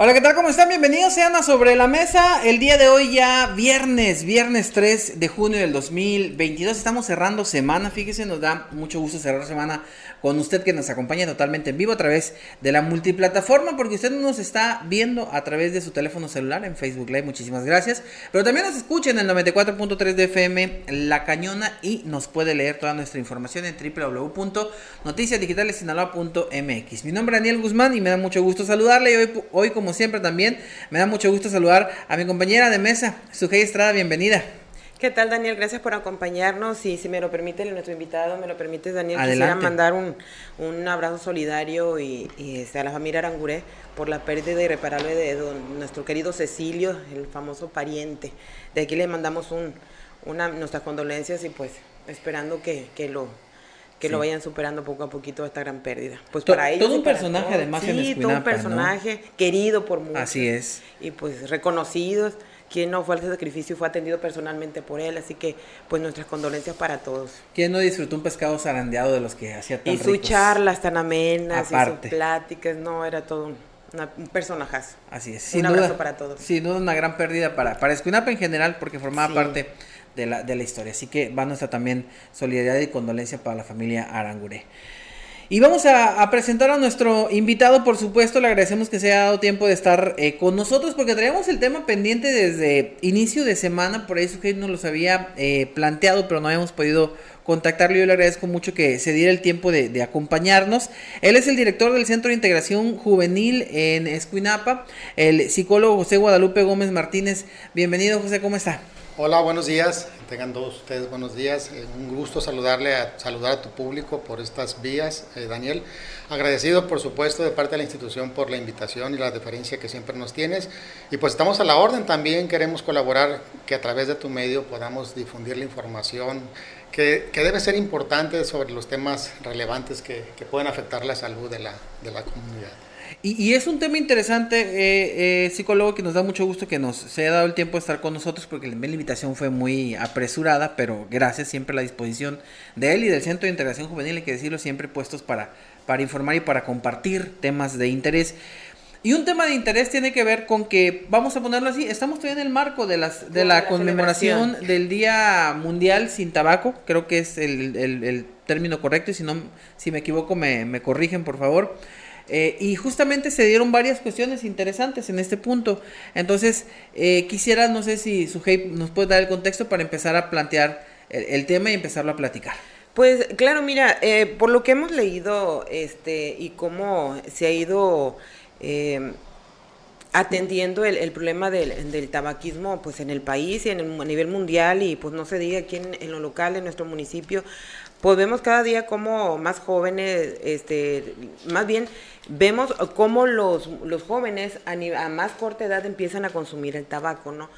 Hola, ¿qué tal? ¿Cómo están? Bienvenidos sean a Sobre la Mesa. El día de hoy ya viernes, viernes 3 de junio del 2022. Estamos cerrando semana. Fíjese, nos da mucho gusto cerrar semana con usted que nos acompaña totalmente en vivo a través de la multiplataforma porque usted nos está viendo a través de su teléfono celular en Facebook Live. Muchísimas gracias. Pero también nos escucha en el 94.3 de FM La Cañona y nos puede leer toda nuestra información en www.noticiasdigitalesinaloa.mx. Mi nombre es Daniel Guzmán y me da mucho gusto saludarle. Y hoy, hoy como siempre también me da mucho gusto saludar a mi compañera de mesa, Sujei Estrada, bienvenida. ¿Qué tal, Daniel? Gracias por acompañarnos. Y si me lo permite nuestro invitado, me lo permite, Daniel, quisiera mandar un, un abrazo solidario y, este, a la familia Aranguré por la pérdida irreparable de nuestro querido Cecilio, el famoso pariente. De aquí le mandamos un, una, nuestras condolencias y pues esperando que, que lo que lo vayan superando poco a poquito esta gran pérdida. Pues para ellos. Todo un personaje, además, sí, todo un personaje querido por muchos. Así es. Y pues reconocidos. Quien no fue al sacrificio y fue atendido personalmente por él, así que pues nuestras condolencias para todos. ¿Quién no disfrutó un pescado zarandeado de los que hacía tan Y sus charlas tan amenas, y sus pláticas, no, era todo un, un personajazo. Así es. un abrazo para todos. Sin duda una gran pérdida para, para Escuinapa en general, porque formaba parte de la, de la historia. Así que va nuestra también solidaridad y condolencia para la familia Arangure. Y vamos a, presentar a nuestro invitado, por supuesto, le agradecemos que se haya dado tiempo de estar eh, con nosotros porque traíamos el tema pendiente desde inicio de semana, por eso que nos los había eh, planteado, pero no habíamos podido contactarlo. Yo le agradezco mucho que se diera el tiempo de, de, acompañarnos. Él es el director del Centro de Integración Juvenil en Escuinapa, el psicólogo José Guadalupe Gómez Martínez. Bienvenido, José, ¿cómo está? Hola, buenos días. Tengan todos ustedes buenos días. Eh, un gusto saludarle a, saludar a tu público por estas vías, eh, Daniel. Agradecido, por supuesto, de parte de la institución por la invitación y la deferencia que siempre nos tienes. Y pues estamos a la orden también. Queremos colaborar, que a través de tu medio podamos difundir la información que, debe ser importante sobre los temas relevantes que, pueden afectar la salud de la, de la comunidad. Y, es un tema interesante, eh, eh, psicólogo, que nos da mucho gusto que nos se haya dado el tiempo de estar con nosotros, porque la invitación fue muy apresurada, pero gracias siempre a la disposición de él y del Centro de Integración Juvenil, hay que decirlo, siempre puestos para, para informar y para compartir temas de interés. Y un tema de interés tiene que ver con que, vamos a ponerlo así, estamos todavía en el marco de, las, de la, conmemoración del Día Mundial sin Tabaco, creo que es el, el, término correcto, y si, no, si me equivoco me, me corrigen, por favor. Eh, y justamente se dieron varias cuestiones interesantes en este punto. Entonces, eh, quisiera, no sé si Sujei nos puede dar el contexto para empezar a plantear el, tema y empezarlo a platicar. Pues claro, mira, eh, por lo que hemos leído este, y cómo se ha ido atendiendo el, problema del, tabaquismo pues en el país y en el, a nivel mundial y pues no se diga aquí en, en lo local, en nuestro municipio, pues vemos cada día como más jóvenes, este, más bien vemos cómo los, los jóvenes a, a, más corta edad empiezan a consumir el tabaco, ¿no?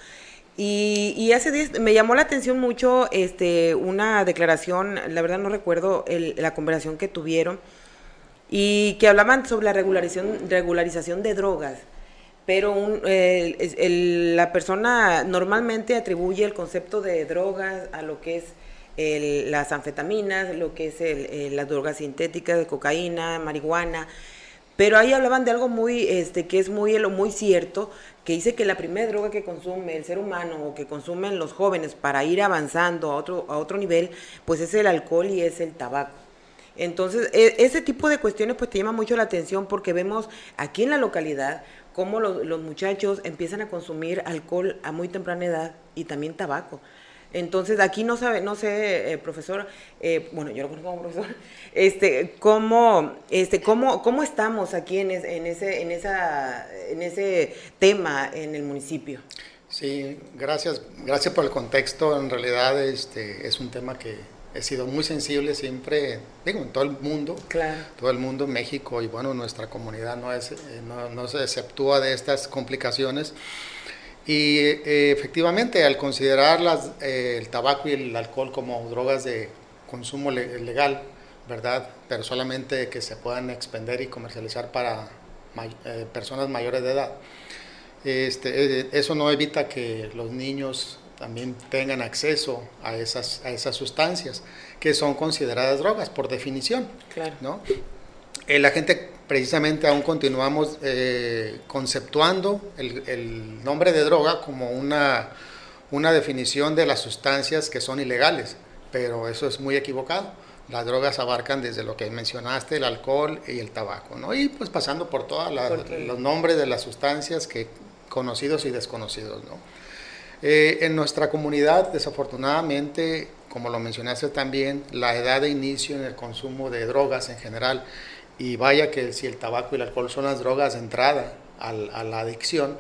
Y, y hace días me llamó la atención mucho este, una declaración, la verdad no recuerdo la conversación que tuvieron, y que hablaban sobre la regularización, regularización de drogas. Pero un, la persona normalmente atribuye el concepto de drogas a lo que es las anfetaminas, lo que es las drogas sintéticas, de cocaína, marihuana, pero ahí hablaban de algo muy, este, que es muy, muy cierto, que dice que la primera droga que consume el ser humano o que consumen los jóvenes para ir avanzando a otro, a otro nivel, pues es el alcohol y es el tabaco. Entonces, e, ese tipo de cuestiones pues te llama mucho la atención porque vemos aquí en la localidad cómo los, los muchachos empiezan a consumir alcohol a muy temprana edad y también tabaco. Entonces, aquí no sabe, no sé, eh, profesor, eh, bueno, yo lo conozco como profesor, este, cómo, este, cómo, cómo estamos aquí en, en, ese, en, esa, en ese tema en el municipio. Sí, gracias, gracias por el contexto. En realidad, este, es un tema que, he sido muy sensible siempre, digo, en todo el mundo, Claro. todo el mundo, México y bueno, nuestra comunidad no, es, eh, no, no se exceptúa de estas complicaciones. Y eh, efectivamente, al considerar las, eh, el tabaco y el alcohol como drogas de consumo le- legal, ¿verdad? Pero solamente que se puedan expender y comercializar para may- eh, personas mayores de edad. Este, eh, eso no evita que los niños también tengan acceso a esas, a esas sustancias que son consideradas drogas por definición. Claro. ¿no? Eh, la gente precisamente aún continuamos eh, conceptuando el, el nombre de droga como una, una definición de las sustancias que son ilegales, pero eso es muy equivocado. Las drogas abarcan desde lo que mencionaste, el alcohol y el tabaco, ¿no? Y pues pasando por todos los nombres de las sustancias que conocidos y desconocidos, ¿no? Eh, en nuestra comunidad, desafortunadamente, como lo mencionaste también, la edad de inicio en el consumo de drogas en general, y vaya que si el tabaco y el alcohol son las drogas de entrada al- a la adicción,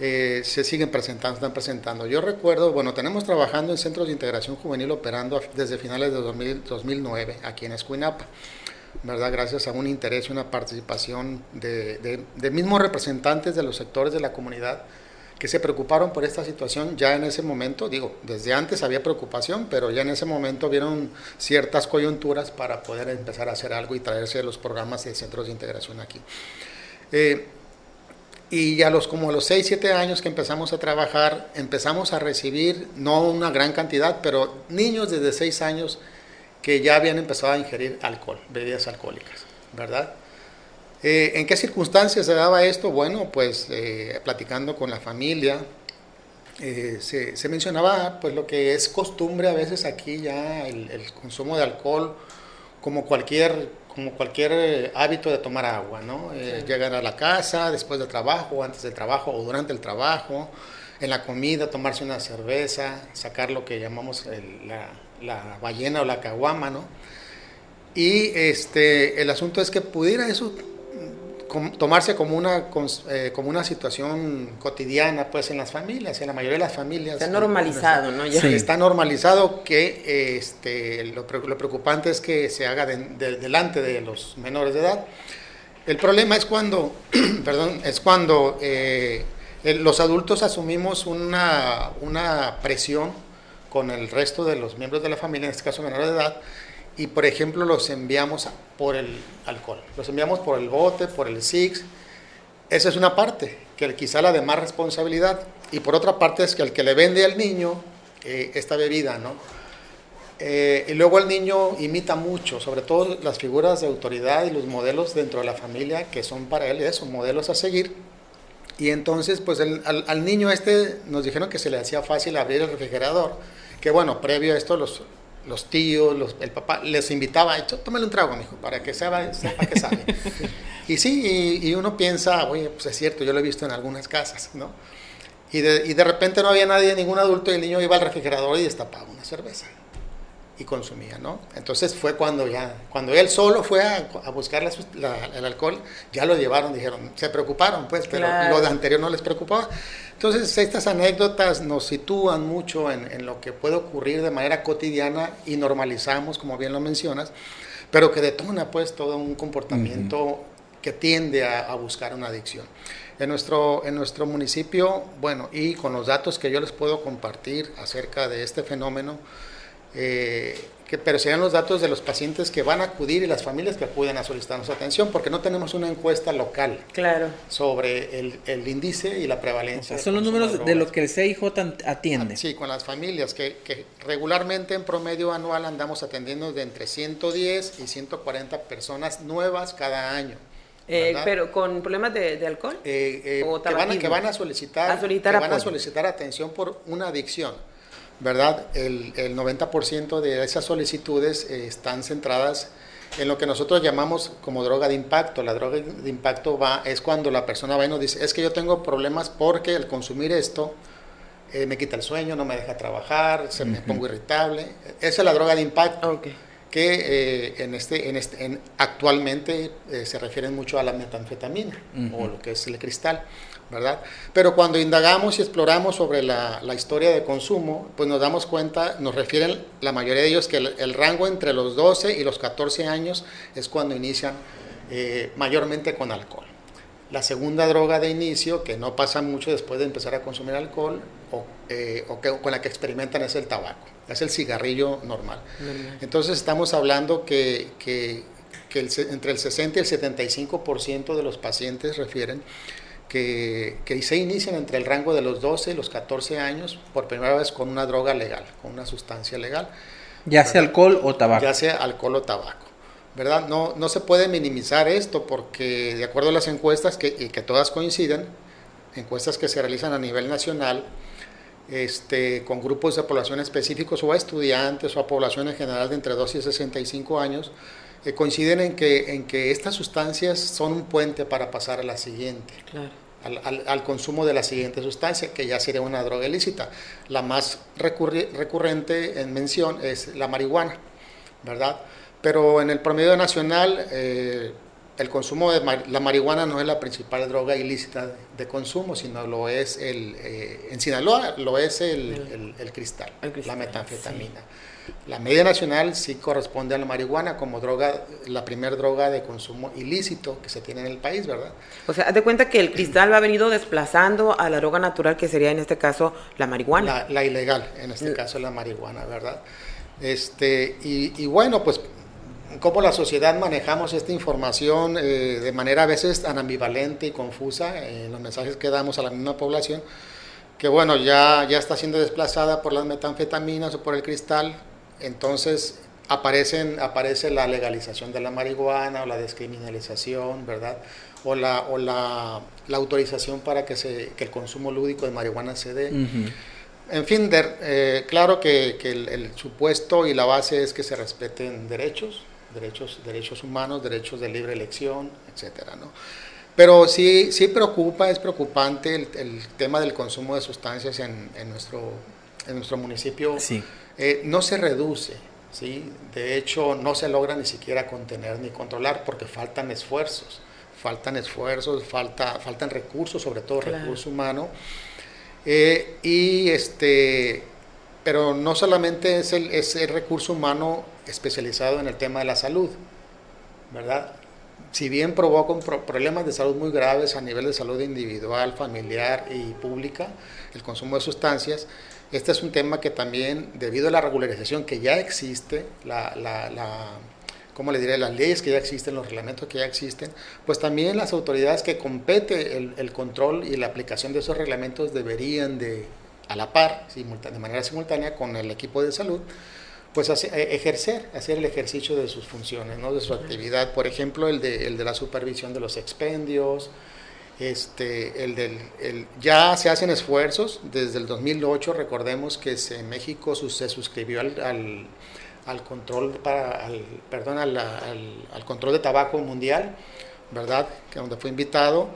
eh, se siguen presentando, están presentando. Yo recuerdo, bueno, tenemos trabajando en centros de integración juvenil operando a- desde finales de 2000 2009 aquí en Escuinapa. ¿verdad? Gracias a un interés y una participación de, de, de mismos representantes de los sectores de la comunidad que se preocuparon por esta situación ya en ese momento, digo, desde antes había preocupación, pero ya en ese momento vieron ciertas coyunturas para poder empezar a hacer algo y traerse los programas de centros de integración aquí. Eh, y a los como a los 6, 7 años que empezamos a trabajar, empezamos a recibir, no una gran cantidad, pero niños desde 6 años que ya habían empezado a ingerir alcohol, bebidas alcohólicas, ¿verdad? Eh, ¿En qué circunstancias se daba esto? Bueno, pues eh, platicando con la familia, eh, se, se mencionaba pues lo que es costumbre a veces aquí ya, el, el consumo de alcohol, como cualquier, como cualquier eh, hábito de tomar agua, ¿no? Eh, Llegar a la casa después del trabajo, antes del trabajo o durante el trabajo, en la comida, tomarse una cerveza, sacar lo que llamamos el- la, la ballena o la caguama, ¿no? Y este, el asunto es que pudiera eso tomarse como una, cons- eh, como una situación cotidiana pues en las familias, en la mayoría de las familias. Está normalizado, ¿no? Ya. Sí. Está normalizado que eh, este, lo, lo preocupante es que se haga de- de- delante de los menores de edad. El problema es cuando, perdón, es cuando eh, los adultos asumimos una, una presión con el resto de los miembros de la familia, en este caso menores de edad, y por ejemplo los enviamos por el alcohol, los enviamos por el bote, por el SIX. Esa es una parte, que quizá la de más responsabilidad, y por otra parte es que el que le vende al niño eh, esta bebida, ¿no? Eh, y luego el niño imita mucho, sobre todo las figuras de autoridad y los modelos dentro de la familia que son para él eso, modelos a seguir. Y entonces, pues el- al, al niño este nos dijeron que se le hacía fácil abrir el refrigerador, que bueno, previo a esto los, los tíos, los, el papá les invitaba, "Echo, tómale un trago, mijo, para que sepa, sepa que sabe. y sí, y, y uno piensa, oye, pues es cierto, yo lo he visto en algunas casas, ¿no? Y de, y de repente no había nadie, ningún adulto, y el niño iba al refrigerador y destapaba una cerveza y consumía, ¿no? Entonces fue cuando ya, cuando él solo fue a, a buscar la sus- la- el alcohol, ya lo llevaron, dijeron, se preocuparon, pues, pero Claro. lo de anterior no les preocupaba. Entonces estas anécdotas nos sitúan mucho en, en lo que puede ocurrir de manera cotidiana y normalizamos, como bien lo mencionas, pero que detona pues todo un comportamiento que tiende a, a buscar una adicción. En nuestro, en nuestro municipio, bueno, y con los datos que yo les puedo compartir acerca de este fenómeno, eh, que, pero serían los datos de los pacientes que van a acudir y las familias que acuden a solicitarnos atención, porque no tenemos una encuesta local Claro. sobre el, el índice y la O prevalencia. sea, de son los números de lo drogas. que el CIJ atiende. Sí, con las familias, que, que regularmente en promedio anual andamos atendiendo de entre 110 y 140 personas nuevas cada año. Eh, pero con problemas de, de alcohol. Eh, eh, o que, van a, tabaquismo. que van a solicitar, A solicitar que van a solicitar atención por una adicción, ¿verdad? El, el 90% de esas solicitudes eh, están centradas en lo que nosotros llamamos como droga de impacto. La droga de impacto va es cuando la persona va y nos dice, es que yo tengo problemas porque al consumir esto eh, me quita el sueño, no me deja trabajar, se me pongo irritable. Esa es la droga de impacto. Ok. que eh, en este, en este, actualmente eh, se refieren mucho a la metanfetamina o lo que es el cristal, ¿verdad? Pero cuando indagamos y exploramos sobre la, la, historia de consumo, pues nos damos cuenta, nos refieren la mayoría de ellos que el, rango entre los 12 y los 14 años es cuando inician eh, mayormente con alcohol. La segunda droga de inicio, que no pasa mucho después de empezar a consumir alcohol, o, o que, con la que experimentan es el tabaco es el cigarrillo normal. Entonces estamos hablando que, entre el 60 y el 75% de los pacientes refieren que, se inician entre el rango de los 12 y los 14 años por primera vez con una droga legal, con una sustancia legal. Ya sea alcohol o tabaco. Ya sea alcohol o tabaco. ¿verdad? No, no se puede minimizar esto porque de acuerdo a las encuestas, que, y que todas coinciden, encuestas que se realizan a nivel nacional, este, con grupos de población específicos o a estudiantes o a población en general de entre 2 y 65 años, eh, coinciden en que, en que estas sustancias son un puente para pasar a la siguiente, al, consumo de la siguiente sustancia, que ya sería una droga ilícita. La más recurrente en mención es la marihuana, ¿verdad? Pero en el promedio nacional, eh, el consumo de la marihuana no es la principal droga ilícita de, consumo, sino lo es el, eh, en Sinaloa lo es el, el, cristal, la metanfetamina. La media nacional sí corresponde a la marihuana como droga, la primera droga de consumo ilícito que se tiene en el país, ¿verdad? O sea, haz de cuenta que el cristal ha venido desplazando a la droga natural que sería en este caso la marihuana. La, ilegal, en este caso la marihuana, ¿verdad? Este, y, y bueno, pues cómo la sociedad manejamos esta información eh, de manera a veces tan ambivalente y confusa en los mensajes que damos a la misma población, que bueno, ya, ya está siendo desplazada por las metanfetaminas o por el cristal, entonces aparecen, aparece la legalización de la marihuana o la descriminalización, ¿verdad? O la, o la, la autorización para que, se, que el consumo lúdico de marihuana se dé. En fin, eh, claro que, que el, el, supuesto y la base es que se respeten derechos, derechos, derechos humanos, derechos de libre elección, etcétera, ¿no? Pero sí, sí preocupa, es preocupante el, tema del consumo de sustancias en, en, nuestro, en nuestro municipio. Sí. Eh, no se reduce, ¿sí? De hecho, no se logra ni siquiera contener ni controlar porque faltan esfuerzos, faltan esfuerzos, falta, faltan recursos, sobre todo recursos humanos. Eh, y este, pero no solamente es el, es el recurso humano especializado en el tema de la salud, ¿verdad? Si bien provoca problemas de salud muy graves a nivel de salud individual, familiar y pública, el consumo de sustancias, este es un tema que también, debido a la regularización que ya existe, la, la, la ¿cómo le diré? Las leyes que ya existen, los reglamentos que ya existen, pues también las autoridades que compete el, el control y la aplicación de esos reglamentos deberían de, a la par, de manera simultánea con el equipo de salud, pues eh, ejercer, hacer el ejercicio de sus funciones, ¿no? de su actividad. Por ejemplo, el de, el de la supervisión de los expendios, este, el del, el, ya se hacen esfuerzos, desde el 2008 recordemos que en México se suscribió al, al, control, para, al, perdón, al, al, control de tabaco mundial, ¿verdad? Que donde fue invitado.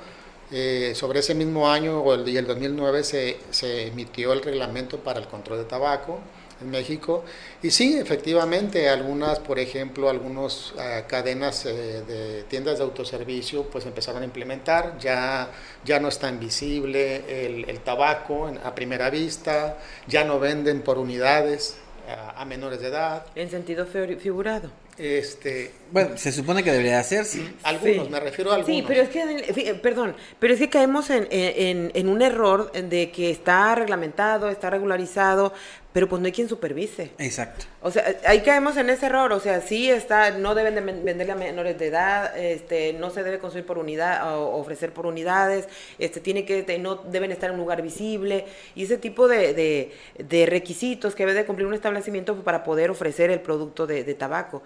Eh, sobre ese mismo año o el, y el 2009 se, se emitió el reglamento para el control de tabaco en México. Y sí, efectivamente, algunas, por ejemplo, algunas eh, cadenas eh, de tiendas de autoservicio pues empezaron a implementar, ya, ya no es tan visible el, el tabaco a primera vista, ya no venden por unidades a, a menores de edad. En sentido figurado. Este, bueno, se supone que debería hacerse. Algunos, me refiero a algunos. Sí, pero es que, perdón, pero es que caemos en, en, en, un error de que está reglamentado, está regularizado, pero pues no hay quien supervise. Exacto. O sea, ahí caemos en ese error, o sea, sí está, no deben de venderle a menores de edad, este, no se debe consumir por unidad, o ofrecer por unidades, este, tiene que, no deben estar en un lugar visible, y ese tipo de, de, de requisitos que debe de cumplir un establecimiento para poder ofrecer el producto de, de tabaco.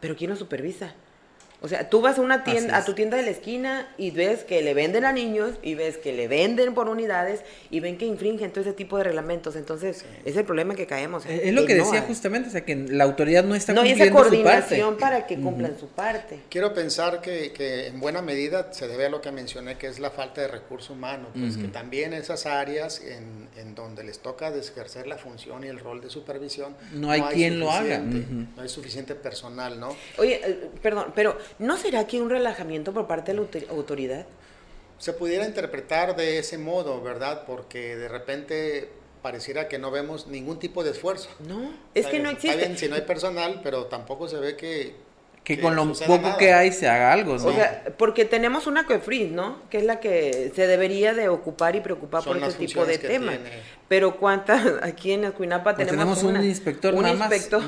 Pero ¿quién lo supervisa? O sea, tú vas a una tienda, a tu tienda de la esquina y ves que le venden a niños y ves que le venden por unidades y ven que infringen todo ese tipo de reglamentos. Entonces, es el problema que caemos. Es lo que decía justamente, o sea, que la autoridad no está no cumpliendo hay esa coordinación para que cumplan su parte. Quiero pensar que, que, en buena medida se debe a lo que mencioné, que es la falta de recurso humano, pues que también esas áreas en, en, donde les toca ejercer la función y el rol de supervisión, no hay, quien lo haga. No hay suficiente personal, ¿no? Oye, eh, perdón, pero ¿no será aquí un relajamiento por parte de la autoridad? Se pudiera interpretar de ese modo, ¿verdad? Porque de repente pareciera que no vemos ningún tipo de esfuerzo. No, es que no existe. Está bien si no hay personal, pero tampoco se ve que que, con lo poco que hay se haga algo, ¿no? O sea, porque tenemos una COEFRIS, ¿no? Que es la que se debería de ocupar y preocupar por este tipo de temas. Pero cuántas, aquí en Escuinapa pues tenemos, un inspector un inspector,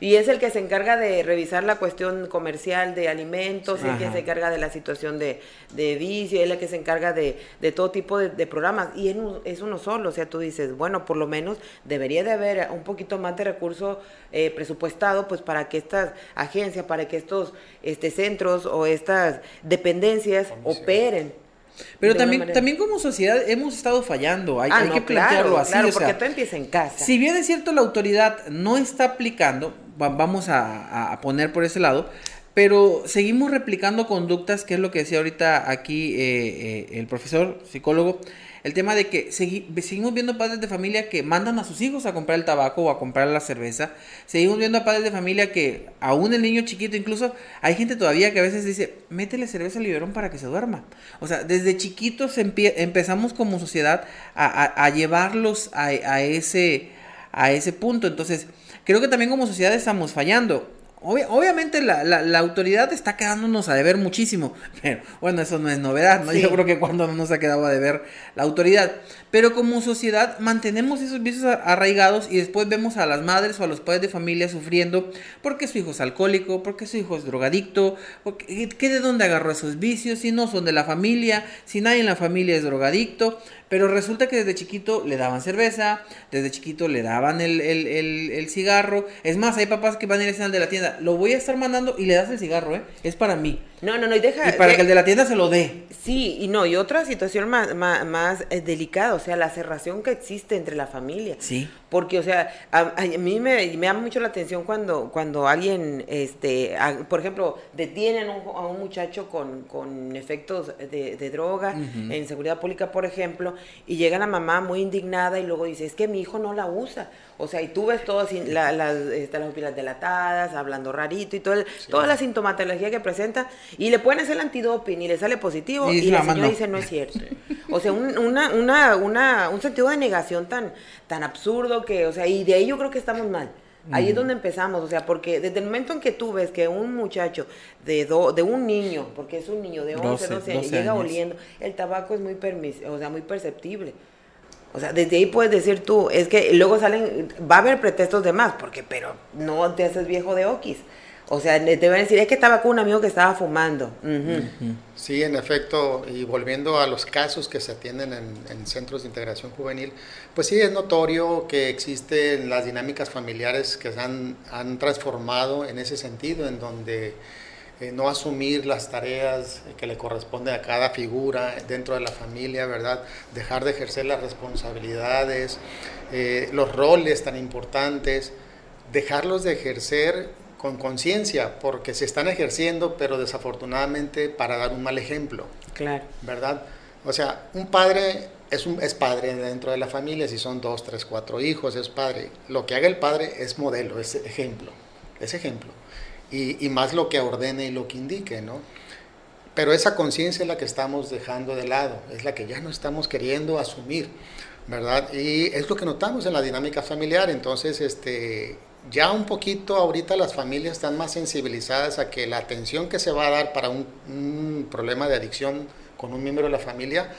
y es el que se encarga de revisar la cuestión comercial de alimentos, es el que se encarga de la situación de, de vicio, es el que se encarga de, de todo tipo de, programas, y es, uno solo, o sea, tú dices, bueno, por lo menos debería de haber un poquito más de recurso eh, presupuestado, pues para que estas agencias, para que estos este, centros o estas dependencias operen. Pero también, también como sociedad hemos estado fallando, hay, ah, que plantearlo así. Claro, porque todo empieza en casa. Si bien es cierto la autoridad no está aplicando, vamos a, poner por ese lado, pero seguimos replicando conductas, que es lo que decía ahorita aquí eh, eh, el profesor psicólogo, el tema de que seguimos viendo padres de familia que mandan a sus hijos a comprar el tabaco o a comprar la cerveza. Seguimos viendo a padres de familia que, aún el niño chiquito, incluso hay gente todavía que a veces dice, métele cerveza al biberón para que se duerma. O sea, desde chiquitos empezamos como sociedad a, llevarlos a, ese, a ese punto. Entonces, creo que también como sociedad estamos fallando obviamente la, la, autoridad está quedándonos a deber muchísimo, pero bueno, eso no es novedad, ¿no? Yo creo que cuando no nos ha quedado a deber la autoridad. Pero como sociedad mantenemos esos vicios arraigados y después vemos a las madres o a los padres de familia sufriendo porque su hijo es alcohólico, porque su hijo es drogadicto, porque, ¿qué de dónde agarró esos vicios? Si no son de la familia, si nadie en la familia es drogadicto, pero resulta que desde chiquito le daban cerveza, desde chiquito le daban el, el, el, cigarro. Es más, hay papás que van a ir al de la tienda, lo voy a estar mandando y le das el cigarro, ¿eh? Es para mí. No, no, no, y deja. Y para que el de la tienda se lo dé. Sí, y no, y otra situación más, más, eh, delicada, o sea, la cerración que existe entre la familia. Sí. Porque, o sea, a, mí me, me, llama mucho la atención cuando, cuando alguien, este, por ejemplo, detienen a un muchacho con, con efectos de, de droga en seguridad pública, por ejemplo, y llega la mamá muy indignada y luego dice, es que mi hijo no la usa. O sea, y tú ves todas la, las, este, las pupilas dilatadas, hablando rarito y todo toda la sintomatología que presenta, y le pueden hacer el antidoping y le sale positivo, y, la señora dice no es cierto. O sea, un, una, una, una, un sentido de negación tan, tan absurdo que, o sea, y de ahí yo creo que estamos mal. Ahí es donde empezamos, o sea, porque desde el momento en que tú ves que un muchacho de de un niño, porque es un niño de 11, 12, años, llega oliendo, el tabaco es muy permis o sea, muy perceptible. O sea, desde ahí puedes decir tú, es que luego salen, va a haber pretextos de más, porque, pero no te haces viejo de okis. O sea, te van a decir, es que estaba con un amigo que estaba fumando. Sí, en efecto, y volviendo a los casos que se atienden en, centros de integración juvenil, pues sí es notorio que existen las dinámicas familiares que se han, transformado en ese sentido, en donde eh, no asumir las tareas que le corresponden a cada figura dentro de la familia, ¿verdad? Dejar de ejercer las responsabilidades, eh, los roles tan importantes, dejarlos de ejercer con conciencia, porque se están ejerciendo, pero desafortunadamente para dar un mal ejemplo. Claro. ¿Verdad? O sea, un padre es, un, es padre dentro de la familia, si son dos, tres, cuatro hijos, es padre. Lo que haga el padre es modelo, es ejemplo, es ejemplo y, más lo que ordene y lo que indique, ¿no? Pero esa conciencia es la que estamos dejando de lado, es la que ya no estamos queriendo asumir, ¿verdad? Y es lo que notamos en la dinámica familiar, entonces, este, ya un poquito ahorita las familias están más sensibilizadas a que la atención que se va a dar para un, problema de adicción con un miembro de la familia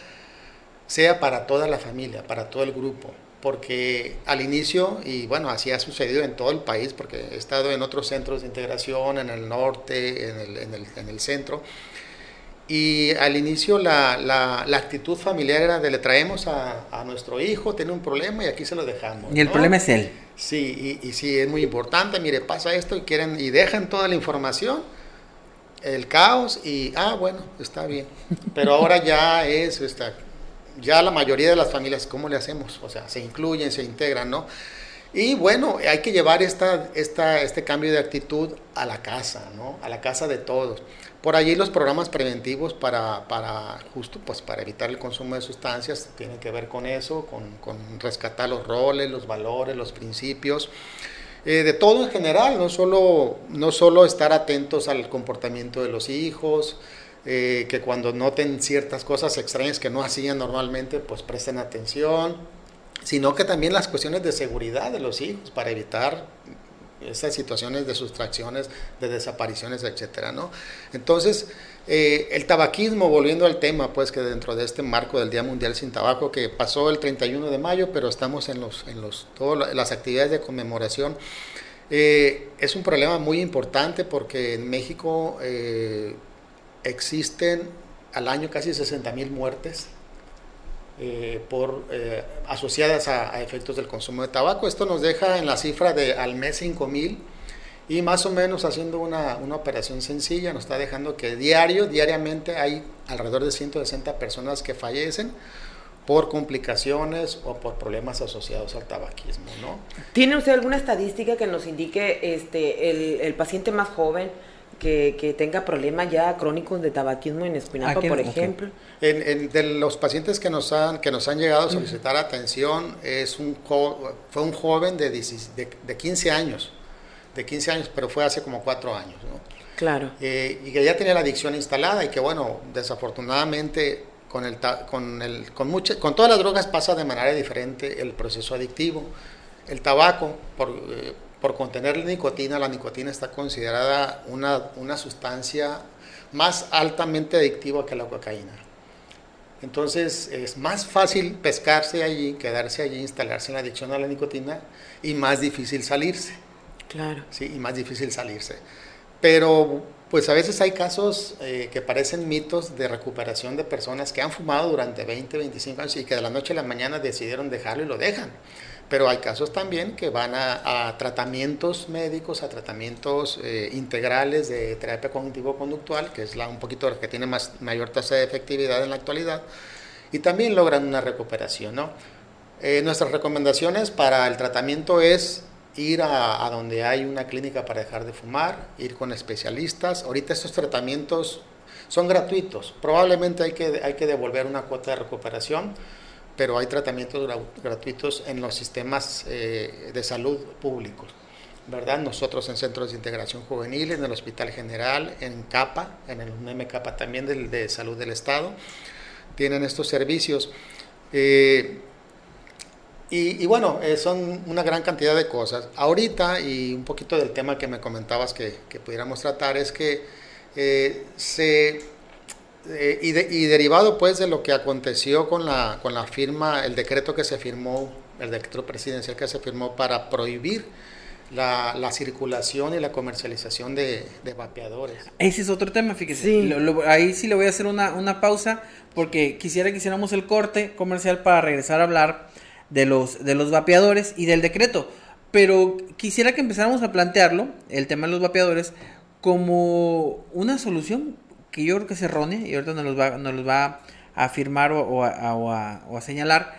sea para toda la familia, para todo el grupo, porque al inicio, y bueno, así ha sucedido en todo el país, porque he estado en otros centros de integración, en el norte, en el, en el, en el centro, y al inicio la, la, la, actitud familiar era de le traemos a, a, nuestro hijo, tiene un problema y aquí se lo dejamos. Y el problema es él. Sí, y, y, sí, es muy importante, mire, pasa esto y quieren y dejan toda la información el caos y, ah, bueno, está bien. Pero ahora ya es, está, ya la mayoría de las familias, ¿cómo le hacemos? O sea, se incluyen, se integran, ¿no? Y bueno, hay que llevar esta, esta, este cambio de actitud a la casa, ¿no? A la casa de todos. Por allí los programas preventivos para, para justo pues para evitar el consumo de sustancias tienen que ver con eso, con, con rescatar los roles, los valores, los principios. Eh, de todo en general, no solo, no solo estar atentos al comportamiento de los hijos, eh, que cuando noten ciertas cosas extrañas que no hacían normalmente, pues presten atención, sino que también las cuestiones de seguridad de los hijos para evitar esas situaciones de sustracciones, de desapariciones, etcétera, ¿no? Entonces, eh, el tabaquismo, volviendo al tema, pues que dentro de este marco del Día Mundial sin Tabaco, que pasó el 31 de mayo, pero estamos en los, en los, todas las actividades de conmemoración, eh, es un problema muy importante porque en México eh, existen al año casi 60 mil muertes eh, por, eh, asociadas a, efectos del consumo de tabaco. Esto nos deja en la cifra de al mes 5 mil y más o menos haciendo una, una, operación sencilla nos está dejando que diario, diariamente hay alrededor de 160 personas que fallecen por complicaciones o por problemas asociados al tabaquismo, ¿no? ¿Tiene usted alguna estadística que nos indique este, el, el paciente más joven que, tenga problemas ya crónicos de tabaquismo en Escuinapa, por ejemplo. En, de los pacientes que nos han, que nos han llegado a solicitar atención, es un fue un joven de, de, 15 años, de 15 años, pero fue hace como 4 años. ¿no? Claro. Eh, y que ya tenía la adicción instalada y que, bueno, desafortunadamente con, el, con, el, con, con todas las drogas pasa de manera diferente el proceso adictivo. El tabaco, por, eh, por contener la nicotina, la nicotina está considerada una, una sustancia más altamente adictiva que la cocaína. Entonces es más fácil pescarse allí, quedarse allí, instalarse en la adicción a la nicotina y más difícil salirse. Claro. Sí, y más difícil salirse. Pero pues a veces hay casos eh, que parecen mitos de recuperación de personas que han fumado durante 20, 25 años y que de la noche a la mañana decidieron dejarlo y lo dejan. Pero hay casos también que van a, tratamientos médicos, a tratamientos eh, integrales de terapia cognitivo-conductual, que es la, un poquito la que tiene más, mayor tasa de efectividad en la actualidad, y también logran una recuperación. ¿no? Eh, nuestras recomendaciones para el tratamiento es ir a, a, donde hay una clínica para dejar de fumar, ir con especialistas. Ahorita estos tratamientos son gratuitos, probablemente hay que, hay que devolver una cuota de recuperación pero hay tratamientos gratuitos en los sistemas eh, de salud públicos. ¿verdad? Nosotros en Centros de Integración Juvenil, en el Hospital General, en CAPA, en el MCAPA también del, de Salud del Estado, tienen estos servicios. Eh, y, bueno, eh, son una gran cantidad de cosas. Ahorita, y un poquito del tema que me comentabas que, que pudiéramos tratar, es que se eh, y, derivado pues de lo que aconteció con la, con la firma, el decreto que se firmó, el decreto presidencial que se firmó para prohibir la, la circulación y la comercialización de, de, vapeadores. Ese es otro tema, fíjese. ahí sí le voy a hacer una, una pausa porque quisiera que hiciéramos el corte comercial para regresar a hablar de los, de los vapeadores y del decreto. Pero quisiera que empezáramos a plantearlo, el tema de los vapeadores, como una solución que yo creo que es errónea y ahorita nos los va, nos los va a afirmar o, a, o, a, señalar.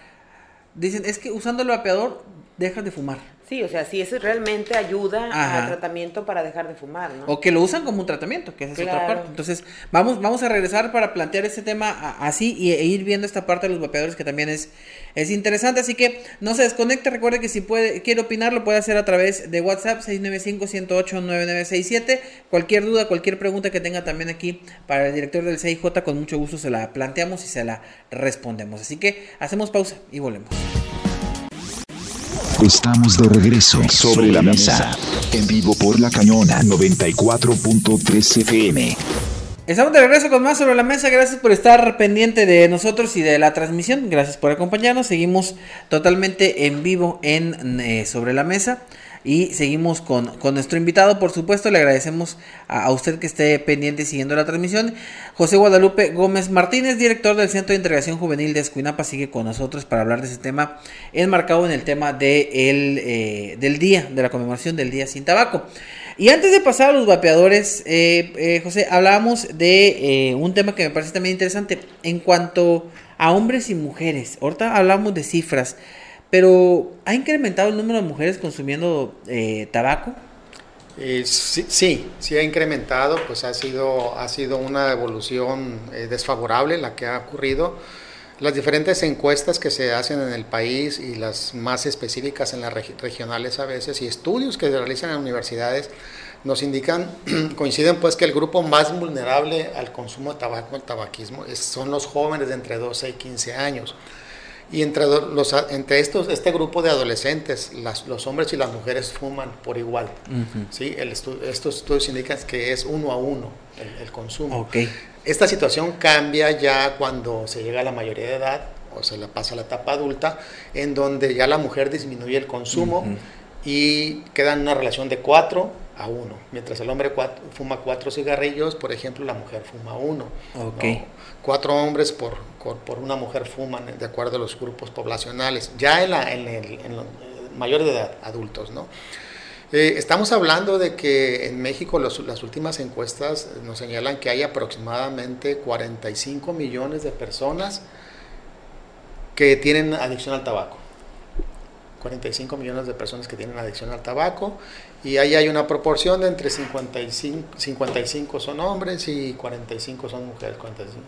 Dicen, es que usando el vapeador dejas de fumar. Sí, o sea, si eso realmente ayuda al tratamiento para dejar de fumar, ¿no? O que lo usan como un tratamiento, que es otra parte. Entonces, vamos, vamos a regresar para plantear este tema así y, e ir viendo esta parte de los vapeadores que también es, es interesante. Así que no se desconecte, recuerde que si puede, quiere opinar, lo puede hacer a través de WhatsApp 695-108-9967. Cualquier duda, cualquier pregunta que tenga también aquí para el director del CIJ, con mucho gusto se la planteamos y se la respondemos. Así que hacemos pausa y volvemos. Estamos de regreso sobre la mesa, en vivo por la cañona 94.3 FM. Estamos de regreso con más sobre la mesa. Gracias por estar pendiente de nosotros y de la transmisión. Gracias por acompañarnos. Seguimos totalmente en vivo en eh, sobre la mesa. Y seguimos con, nuestro invitado, por supuesto, le agradecemos a, usted que esté pendiente siguiendo la transmisión. José Guadalupe Gómez Martínez, director del Centro de Integración Juvenil de Escuinapa, sigue con nosotros para hablar de ese tema enmarcado en el tema de el, eh, del día, de la conmemoración del Día Sin Tabaco. Y antes de pasar a los vapeadores, eh, eh, José, hablábamos de un tema que me parece también interesante en cuanto a hombres y mujeres. Ahorita hablamos de cifras, pero ¿ha incrementado el número de mujeres consumiendo tabaco? sí, sí, sí, ha incrementado, pues ha sido, ha sido una evolución desfavorable la que ha ocurrido. Las diferentes encuestas que se hacen en el país y las más específicas en las regionales a veces y estudios que se realizan en universidades nos indican, coinciden pues que el grupo más vulnerable al consumo de tabaco, el tabaquismo, son los jóvenes de entre 12 y 15 años. Y entre, los, entre estos, este grupo de adolescentes, las, los hombres y las mujeres fuman por igual. ¿sí? El estos estudios indican que es uno a uno el, consumo. Okay. Esta situación cambia ya cuando se llega a la mayoría de edad o se le pasa a la etapa adulta, en donde ya la mujer disminuye el consumo y queda en una relación de 4 a 1. Mientras el hombre fuma 4 cigarrillos, por ejemplo, la mujer fuma 1. Okay. Cuatro hombres por, por, una mujer fuman de acuerdo a los grupos poblacionales, ya en, la, en, el, en mayor de edad, adultos, ¿no? Eh, estamos hablando de que en México las últimas encuestas nos señalan que hay aproximadamente 45 millones de personas que tienen adicción al tabaco. 45 millones de personas que tienen adicción al tabaco y ahí hay una proporción de entre 55, 55 son hombres y 45 son mujeres.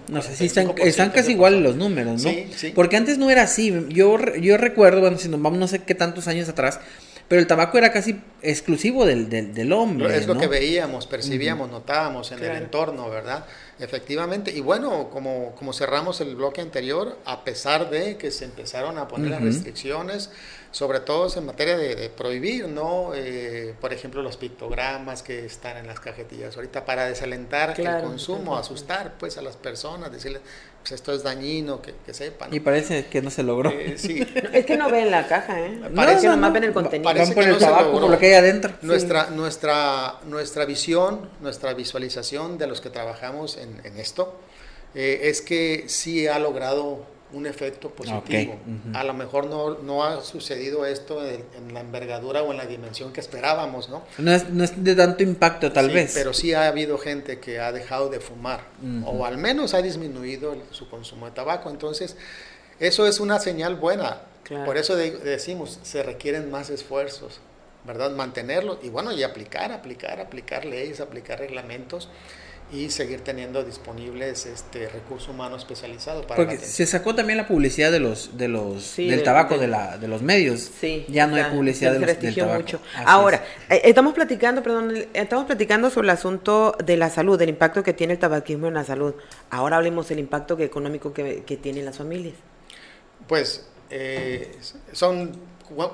no sé si están, están casi iguales los números, ¿no? Sí, sí. Porque antes no era así. Yo, yo recuerdo, bueno, si nos vamos no sé qué tantos años atrás, pero el tabaco era casi exclusivo del, del, hombre. Es lo que veíamos, percibíamos, notábamos en el entorno, ¿verdad? Efectivamente. Y bueno, como, como cerramos el bloque anterior, a pesar de que se empezaron a poner las restricciones, sobre todo en materia de, prohibir, ¿no? Eh, por ejemplo, los pictogramas que están en las cajetillas ahorita para desalentar el consumo, asustar pues a las personas, decirles, pues esto es dañino, que, que sepan. Y parece que no se logró. Eh, sí. es que no ven la caja, ¿eh? Parece que nomás ven el contenido. Parece por el tabaco, por lo que adentro. Nuestra, nuestra, nuestra visión, nuestra visualización de los que trabajamos en, en esto, eh, es que sí ha logrado un efecto positivo. A lo mejor no, no ha sucedido esto en, la envergadura o en la dimensión que esperábamos, ¿no? No es, no es de tanto impacto tal vez. Pero sí ha habido gente que ha dejado de fumar o al menos ha disminuido su consumo de tabaco. Entonces, eso es una señal buena. Por eso decimos, se requieren más esfuerzos, ¿verdad? Mantenerlo y bueno, y aplicar, aplicar, aplicar leyes, aplicar reglamentos y seguir teniendo disponibles este recurso humano especializado para porque se sacó también la publicidad de los de los del tabaco de, la, de los medios. Sí ya no hay publicidad de los, del tabaco. mucho. Ahora eh, estamos platicando perdón estamos platicando sobre el asunto de la salud del impacto que tiene el tabaquismo en la salud. Ahora hablemos del impacto económico que, que tienen las familias. Pues eh, son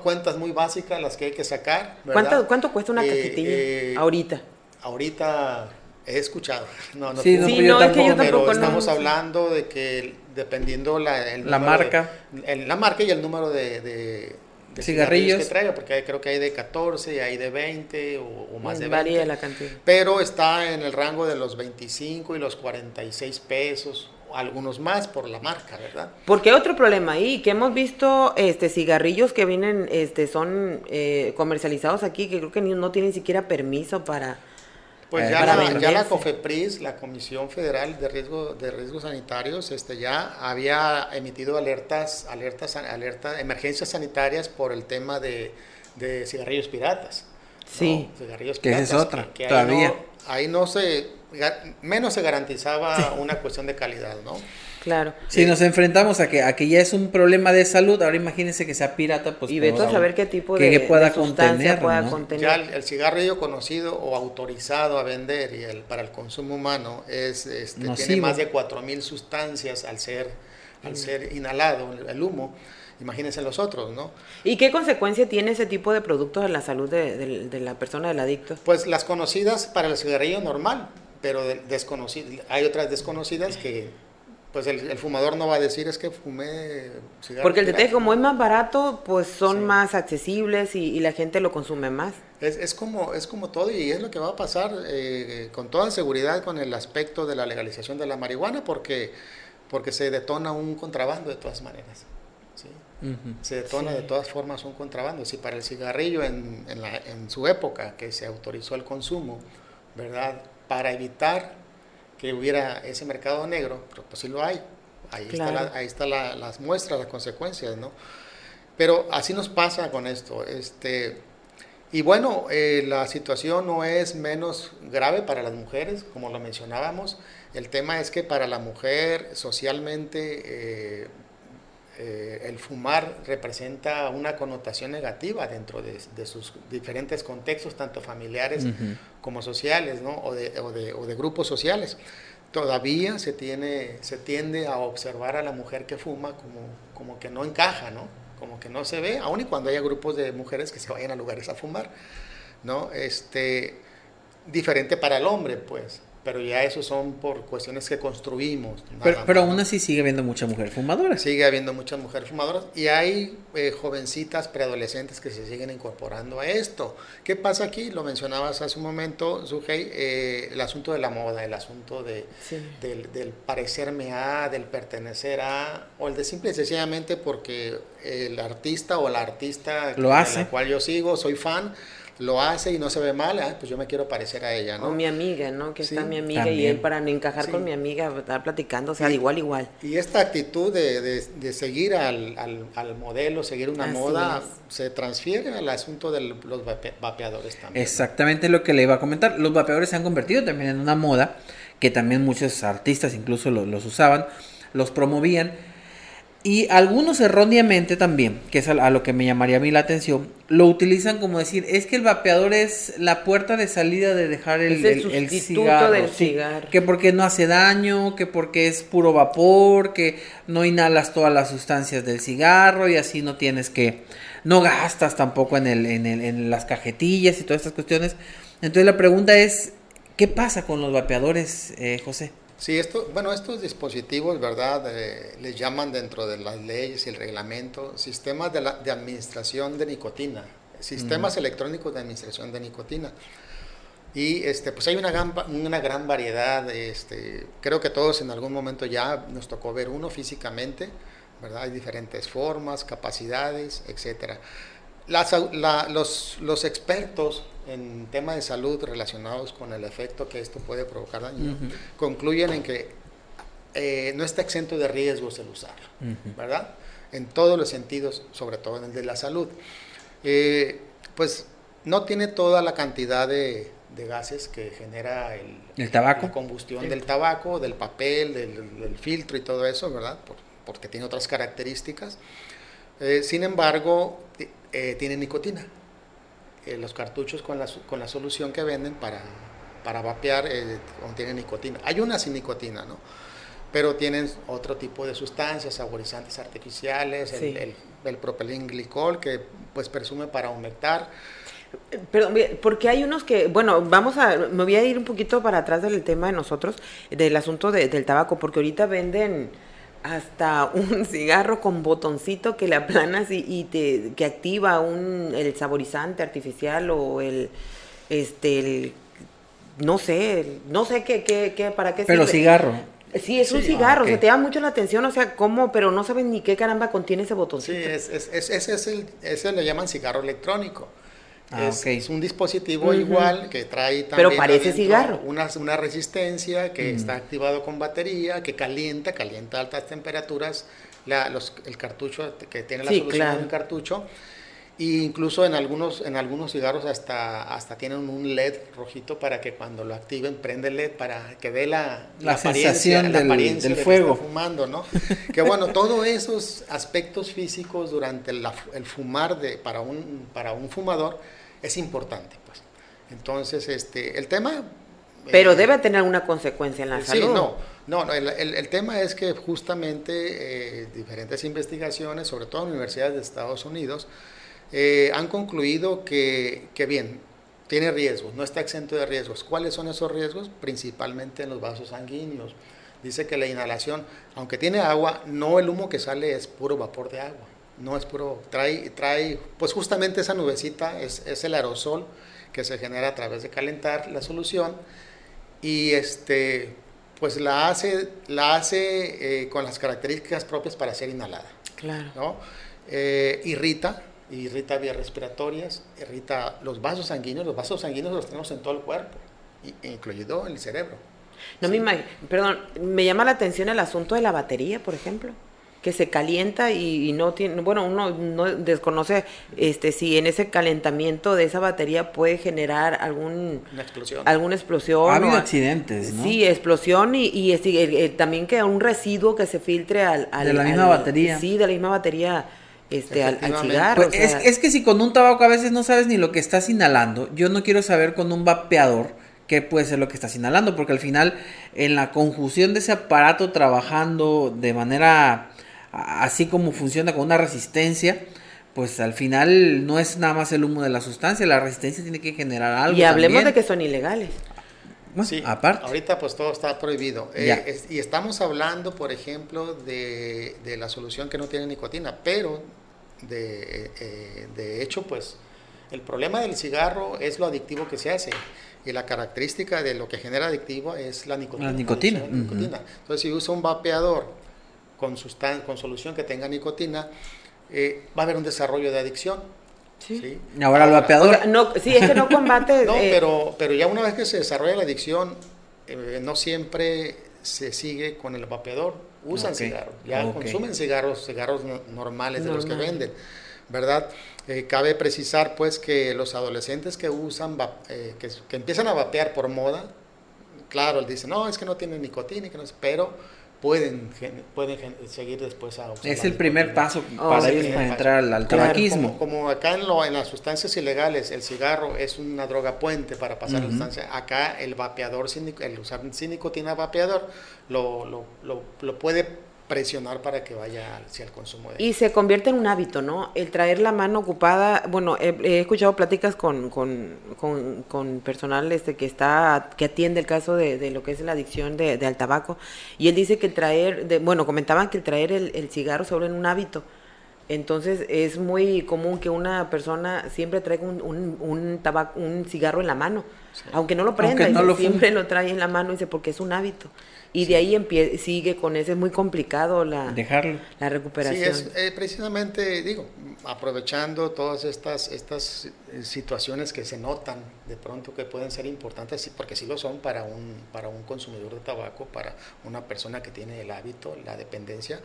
cuentas muy básicas las que hay que sacar ¿Cuánto, ¿Cuánto cuesta una eh, ahorita ahorita He escuchado. No, no, sí, no, es que yo pero estamos hablando de que dependiendo la, la marca. la marca y el número de, de, cigarrillos. que traiga, porque creo que hay de 14, hay de 20 o, más de 20. Varía la cantidad. Pero está en el rango de los 25 y los 46 pesos algunos más por la marca, ¿verdad? Porque hay otro problema ahí, que hemos visto este cigarrillos que vienen, este son eh, comercializados aquí, que creo que no tienen siquiera permiso para pues eh, ya, la, ya, la, COFEPRIS, la Comisión Federal de Riesgo de Riesgos Sanitarios, este ya había emitido alertas, alertas, alertas, emergencias sanitarias por el tema de, de cigarrillos piratas. Sí. Cigarrillos que es otra. todavía. ahí no se, menos se garantizaba una cuestión de calidad, ¿no? Claro. Si nos enfrentamos a que, a que ya es un problema de salud, ahora imagínense que sea pirata, pues... Y de todo saber qué tipo de, pueda contener, pueda contener. Ya el, cigarrillo conocido o autorizado a vender y el, para el consumo humano es este, tiene más de 4.000 sustancias al ser, al ser inhalado, el humo. Imagínense los otros, ¿no? ¿Y qué consecuencia tiene ese tipo de productos en la salud de, de la persona del adicto? Pues las conocidas para el cigarrillo normal, pero hay otras desconocidas que pues el, fumador no va a decir es que fumé cigarro. Porque el DT como es más barato, pues son más accesibles y, la gente lo consume más. Es, es, como, es como todo y es lo que va a pasar eh, con toda seguridad con el aspecto de la legalización de la marihuana porque, porque se detona un contrabando de todas maneras. Se detona de todas formas un contrabando. Si para el cigarrillo en, en, la, en su época que se autorizó el consumo, ¿verdad? Para evitar que hubiera ese mercado negro, pero pues sí lo hay. Ahí están ahí está la, las muestras, las consecuencias, ¿no? Pero así nos pasa con esto. Este, y bueno, eh, la situación no es menos grave para las mujeres, como lo mencionábamos. El tema es que para la mujer socialmente eh, eh, el fumar representa una connotación negativa dentro de, sus diferentes contextos, tanto familiares como sociales, ¿no? o, de, o, de, o, de, grupos sociales. Todavía se, tiene, se tiende a observar a la mujer que fuma como, como que no encaja, ¿no? como que no se ve, aun y cuando haya grupos de mujeres que se vayan a lugares a fumar. ¿no? Este, diferente para el hombre, pues pero ya eso son por cuestiones que construimos. Pero, pero aún así sigue habiendo muchas mujeres fumadoras. Sigue habiendo muchas mujeres fumadoras y hay eh, jovencitas preadolescentes que se siguen incorporando a esto. ¿Qué pasa aquí? Lo mencionabas hace un momento, Sujei, eh, el asunto de la moda, el asunto de, del, parecerme a, del pertenecer a, o el de simple y sencillamente porque el artista o la artista Lo hace. la cual yo sigo, soy fan, lo hace y no se ve mal, ah, pues yo me quiero parecer a ella, ¿no? O mi amiga, ¿no? Que está mi amiga y él para encajar con mi amiga, estar platicando, o sea, igual, igual. Y esta actitud de, de, seguir al, al, modelo, seguir una moda, se transfiere al asunto de los vapeadores también. Exactamente lo que le iba a comentar. Los vapeadores se han convertido también en una moda, que también muchos artistas incluso los, los usaban, los promovían y algunos erróneamente también, que es a, lo que me llamaría a mí la atención, lo utilizan como decir, es que el vapeador es la puerta de salida de dejar el, el, cigarro. Del cigarro. Que porque no hace daño, que porque es puro vapor, que no inhalas todas las sustancias del cigarro y así no tienes que, no gastas tampoco en, el, en, el, en las cajetillas y todas estas cuestiones. Entonces la pregunta es, ¿qué pasa con los vapeadores, eh, José? Sí, esto, bueno, estos dispositivos, ¿verdad? Eh, les llaman dentro de las leyes y el reglamento sistemas de, la, de administración de nicotina, sistemas electrónicos de administración de nicotina. Y este, pues hay una gran, una gran variedad, este, creo que todos en algún momento ya nos tocó ver uno físicamente, ¿verdad? Hay diferentes formas, capacidades, etcétera. los, los expertos en temas de salud relacionados con el efecto que esto puede provocar daño, concluyen en que eh, no está exento de riesgos el usarlo, ¿verdad? En todos los sentidos, sobre todo en el de la salud. Eh, pues no tiene toda la cantidad de, gases que genera el, tabaco? la combustión del tabaco, del papel, del, filtro y todo eso, ¿verdad? porque tiene otras características. Eh, sin embargo, tiene nicotina. Eh, los cartuchos con la, con la solución que venden para, para vapear eh, contienen nicotina. Hay una sin nicotina, ¿no? Pero tienen otro tipo de sustancias, saborizantes artificiales, el, el, propilenglicol que pues presume para aumentar. Perdón, porque hay unos que, bueno, vamos a, me voy a ir un poquito para atrás del tema de nosotros, del asunto del tabaco, porque ahorita venden hasta un cigarro con botoncito que le aplanas y, te que activa un el saborizante artificial o el este no sé no sé qué, qué, para qué pero cigarro Sí, es un cigarro, se te llama mucho la atención, o sea, ¿cómo? Pero no saben ni qué caramba contiene ese botoncito. Sí, es, es, ese es el, ese le llaman cigarro electrónico. Ah, es, un dispositivo igual que trae también Pero parece cigarro. Una, una resistencia que está activado con batería, que calienta, calienta a altas temperaturas la, los, el cartucho que tiene la solución del cartucho. E incluso en algunos, en algunos cigarros hasta, hasta tienen un LED rojito para que cuando lo activen prende el LED para que dé la, la, sensación del, del fuego. fumando, ¿no? que bueno, todos esos aspectos físicos durante el fumar de, para, un, para un fumador es importante, pues. Entonces, este, el tema... Pero eh, debe tener alguna consecuencia en la salud. Sí, no, no, el, el, tema es que justamente eh, diferentes investigaciones, sobre todo en universidades de Estados Unidos, eh, han concluido que, que, bien, tiene riesgos, no está exento de riesgos. ¿Cuáles son esos riesgos? Principalmente en los vasos sanguíneos. Dice que la inhalación, aunque tiene agua, no el humo que sale es puro vapor de agua no es puro, trae, trae, pues justamente esa nubecita es, es, el aerosol que se genera a través de calentar la solución y este, pues la hace, la hace eh, con las características propias para ser inhalada. Claro. ¿no? Eh, irrita, irrita vías respiratorias, irrita los vasos sanguíneos. Los vasos sanguíneos los tenemos en todo el cuerpo, incluido el cerebro. No me imagino, perdón, me llama la atención el asunto de la batería, por ejemplo que se calienta y, no tiene, bueno, uno no desconoce este si en ese calentamiento de esa batería puede generar algún Una explosión. alguna explosión Ha habido o- accidentes, ¿no? Sí, explosión y, y este, el- el- también que un residuo que se filtre al, al- De la misma al- batería. Sí, de la misma batería este al, al cigarro. Pues o sea, es, es que si con un tabaco a veces no sabes ni lo que estás inhalando, yo no quiero saber con un vapeador qué puede ser lo que estás inhalando, porque al final en la conjunción de ese aparato trabajando de manera así como funciona con una resistencia, pues al final no es nada más el humo de la sustancia, la resistencia tiene que generar algo. y hablemos también. de que son ilegales. Bueno, Sí, aparte. ahorita pues todo está prohibido. Eh, es- y estamos hablando, por ejemplo, de, de la solución que no tiene nicotina, pero de, eh, de hecho pues el problema del cigarro es lo adictivo que se hace. Y la característica de lo que genera adictivo es la nicotina. La nicotina, la nicotina. Entonces, si usa un vapeador con, sustan- con solución que tenga nicotina, eh, va a haber un desarrollo de adicción. Sí. Y ahora el vapeador. Oiga, no, sí, es que no combate. No, eh, pero, pero ya una vez que se desarrolla la adicción, eh, no siempre se sigue con el vapeador. Usan cigarros, ya consumen cigarros, cigarros no- normales de los que venden, ¿verdad? Eh, cabe precisar pues que los adolescentes que usan, va- eh, que, que empiezan a vapear por moda, claro, él dice, no, es que no tiene nicotina, y que no sé", pero pueden, seguir después a usar Es la el primer paso Oh, para ellos para entrar al, al Claro, tabaquismo. Como, como acá en, lo- en las sustancias ilegales, el cigarro es una droga puente para pasar la Ujú. sustancia. Acá el vapeador, el usar sin nicotina vapeador, lo, lo, lo, lo puede presionar para que vaya hacia el consumo de Y se convierte en un hábito, ¿no? El traer la mano ocupada, bueno, he, he escuchado pláticas con, con, con, con personal este que está, que atiende el caso de, de lo que es la adicción de, de al tabaco, y él dice que el traer, de, bueno, comentaban que el traer el, el cigarro se vuelve en un hábito. Entonces es muy común que una persona siempre traiga un, un, un, tabaco, un cigarro en la mano, aunque no lo prenda, no lo siempre lo trae en la mano, dice, porque es un hábito. Y de ahí empie- sigue con ese, es muy complicado la, Dejarlo. la Sí, recuperación. es eh, precisamente, digo, aprovechando todas estas, estas eh, situaciones que se notan de pronto que pueden ser importantes, sí, porque sí lo son para un, para un consumidor de tabaco, para una persona que tiene el hábito, la dependencia,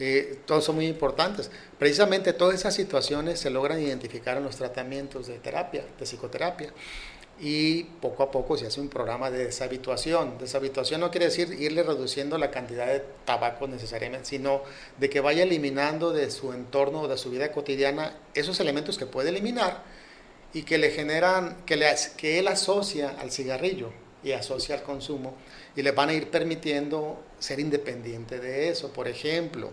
eh, todos son muy importantes. Precisamente todas esas situaciones se logran identificar en los tratamientos de terapia, de psicoterapia. Y poco a poco se hace un programa de deshabituación. Deshabituación no quiere decir irle reduciendo la cantidad de tabaco necesariamente, sino de que vaya eliminando de su entorno, de su vida cotidiana, esos elementos que puede eliminar y que le generan, que, le, que él asocia al cigarrillo y asocia al consumo y le van a ir permitiendo ser independiente de eso. Por ejemplo,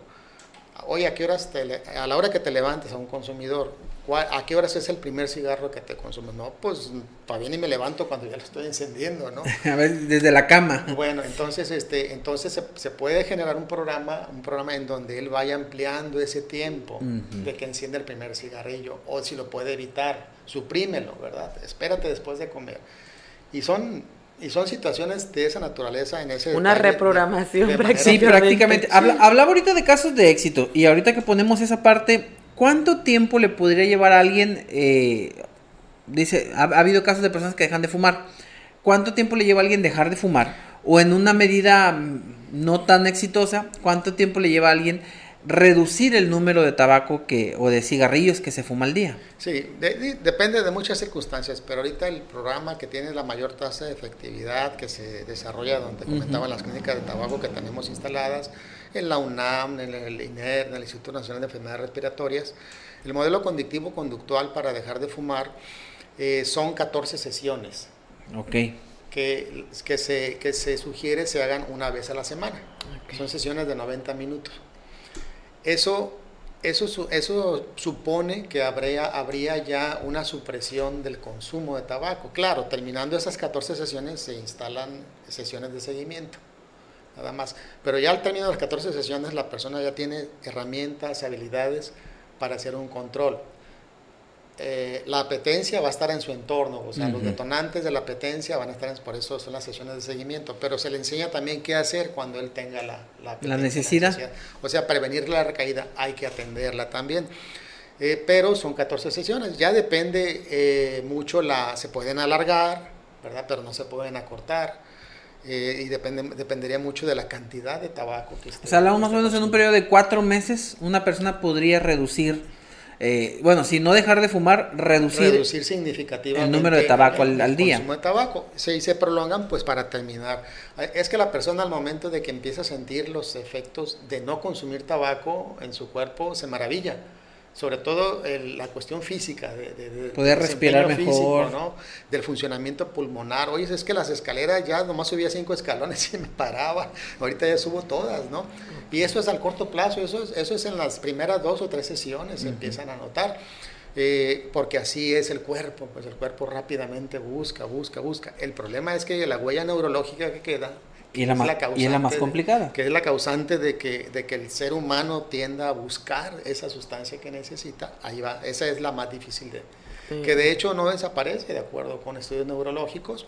oye, ¿a qué horas te le- a la hora que te levantes a un consumidor, ¿cuál- ¿a qué horas es el primer cigarro que te consumes? No, pues todavía ni me levanto cuando ya lo estoy encendiendo, ¿no? A ver, desde la cama. Bueno, entonces, este, entonces se, se puede generar un programa, un programa en donde él vaya ampliando ese tiempo de que encienda el primer cigarrillo, o si lo puede evitar, suprímelo, ¿verdad? Espérate después de comer. Y son, y son situaciones de esa naturaleza en ese Una detalle reprogramación de manera- Sí, prácticamente. Sí. Habla- hablaba ahorita de casos de éxito y ahorita que ponemos esa parte, ¿cuánto tiempo le podría llevar a alguien? eh, dice, ha, ha habido casos de personas que dejan de fumar. ¿Cuánto tiempo le lleva a alguien dejar de fumar? O en una medida mm, no tan exitosa, ¿cuánto tiempo le lleva a alguien reducir el número de tabaco que o de cigarrillos que se fuma al día? Sí, de- de- depende de muchas circunstancias, pero ahorita el programa que tiene la mayor tasa de efectividad que se desarrolla, donde comentaban las clínicas de tabaco que tenemos instaladas, en la UNAM, en el INER, en el Instituto Nacional de Enfermedades Respiratorias, el modelo conductivo conductual para dejar de fumar eh, son 14 sesiones Ok. que, que, se, que se sugiere se hagan una vez a la semana. Son sesiones de 90 minutos. Eso, eso, eso supone que habría, habría ya una supresión del consumo de tabaco. Claro, terminando esas 14 sesiones se instalan sesiones de seguimiento, nada más. Pero ya al término de las 14 sesiones la persona ya tiene herramientas, habilidades para hacer un control. Eh, la apetencia va a estar en su entorno, o sea, los detonantes de la apetencia van a estar, en, por eso son las sesiones de seguimiento, pero se le enseña también qué hacer cuando él tenga la, la, necesidad. O sea, prevenir la recaída hay que atenderla también. Eh, pero son 14 sesiones, ya depende eh, mucho, la, se pueden alargar, ¿verdad? Pero no se pueden acortar. y depende, dependería mucho de la cantidad de tabaco que esté. O sea, hablamos más o menos en un periodo de cuatro meses, una persona podría reducir eh, bueno, si no dejar de fumar, reducir, reducir significativamente el número de tabaco al, al día. consumo de tabaco. Si se prolongan, pues para terminar. Es que la persona al momento de que empieza a sentir los efectos de no consumir tabaco en su cuerpo, se maravilla sobre todo la cuestión física, de, poder respirar mejor, ¿no? del funcionamiento pulmonar. Oye, es que las escaleras ya nomás subía cinco escalones y me paraba, ahorita ya subo todas, ¿no? Y eso es al corto plazo, eso es, eso es en las primeras dos o tres sesiones, se empiezan a notar. Eh, porque así es el cuerpo, pues el cuerpo rápidamente busca, busca, busca. El problema es que la huella neurológica que queda y es la, más, y es la más complicada. que es la causante de que, de que el ser humano tienda a buscar esa sustancia que necesita. Ahí va, esa es la más difícil de... Que de hecho no desaparece de acuerdo con estudios neurológicos,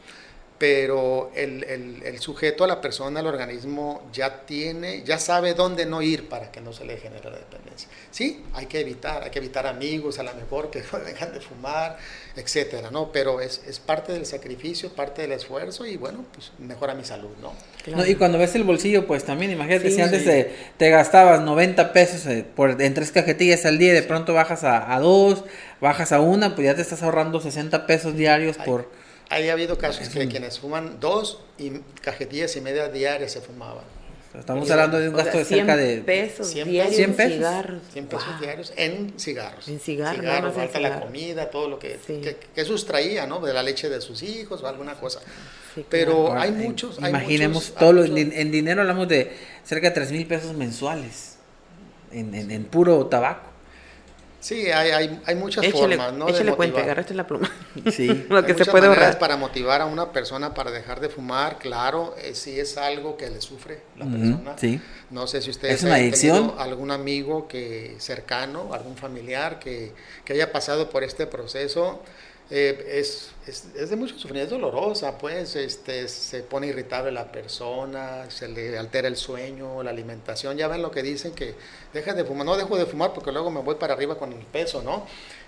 pero el, el, el, sujeto, a la persona, al organismo, ya tiene, ya sabe dónde no ir para que no se le genere la dependencia. Sí, hay que evitar, hay que evitar amigos a lo mejor que no dejan de fumar, etcétera, ¿no? Pero es, es, parte del sacrificio, parte del esfuerzo y bueno, pues mejora mi salud, ¿no? no y cuando ves el bolsillo, pues también, imagínate, si antes te, gastabas 90 pesos eh, por, en tres cajetillas al día y de pronto bajas a, a, dos, bajas a una, pues ya te estás ahorrando 60 pesos diarios por ha habido casos de quienes fuman dos y cajetillas y media diarias se fumaban. Estamos hablando de un gasto de cerca de pesos 100 diarios 100 pesos, cigarros. 100 pesos diarios en cigarros. En cigarros. cigarros falta la comida, todo lo que, que, sustraía, ¿no? De la leche de sus hijos o alguna cosa. Pero hay muchos. Imaginemos todo lo, en, dinero hablamos de cerca de 3 mil pesos mensuales en, en, en puro tabaco. Sí, hay, hay, hay muchas formas, ¿no? Échale cuenta, agarraste la pluma. Sí. Lo que se puede ahorrar. para motivar a una persona para dejar de fumar, claro, eh, si es algo que le sufre la persona. Sí. No sé si ustedes ¿Es tenido algún amigo que cercano, algún familiar que, que haya pasado por este proceso eh, es, es, de mucho sufrimiento, es dolorosa, pues este, se pone irritable la persona, se le altera el sueño, la alimentación, ya ven lo que dicen que deja de fumar, no dejo de fumar porque luego me voy para arriba con el peso, ¿no?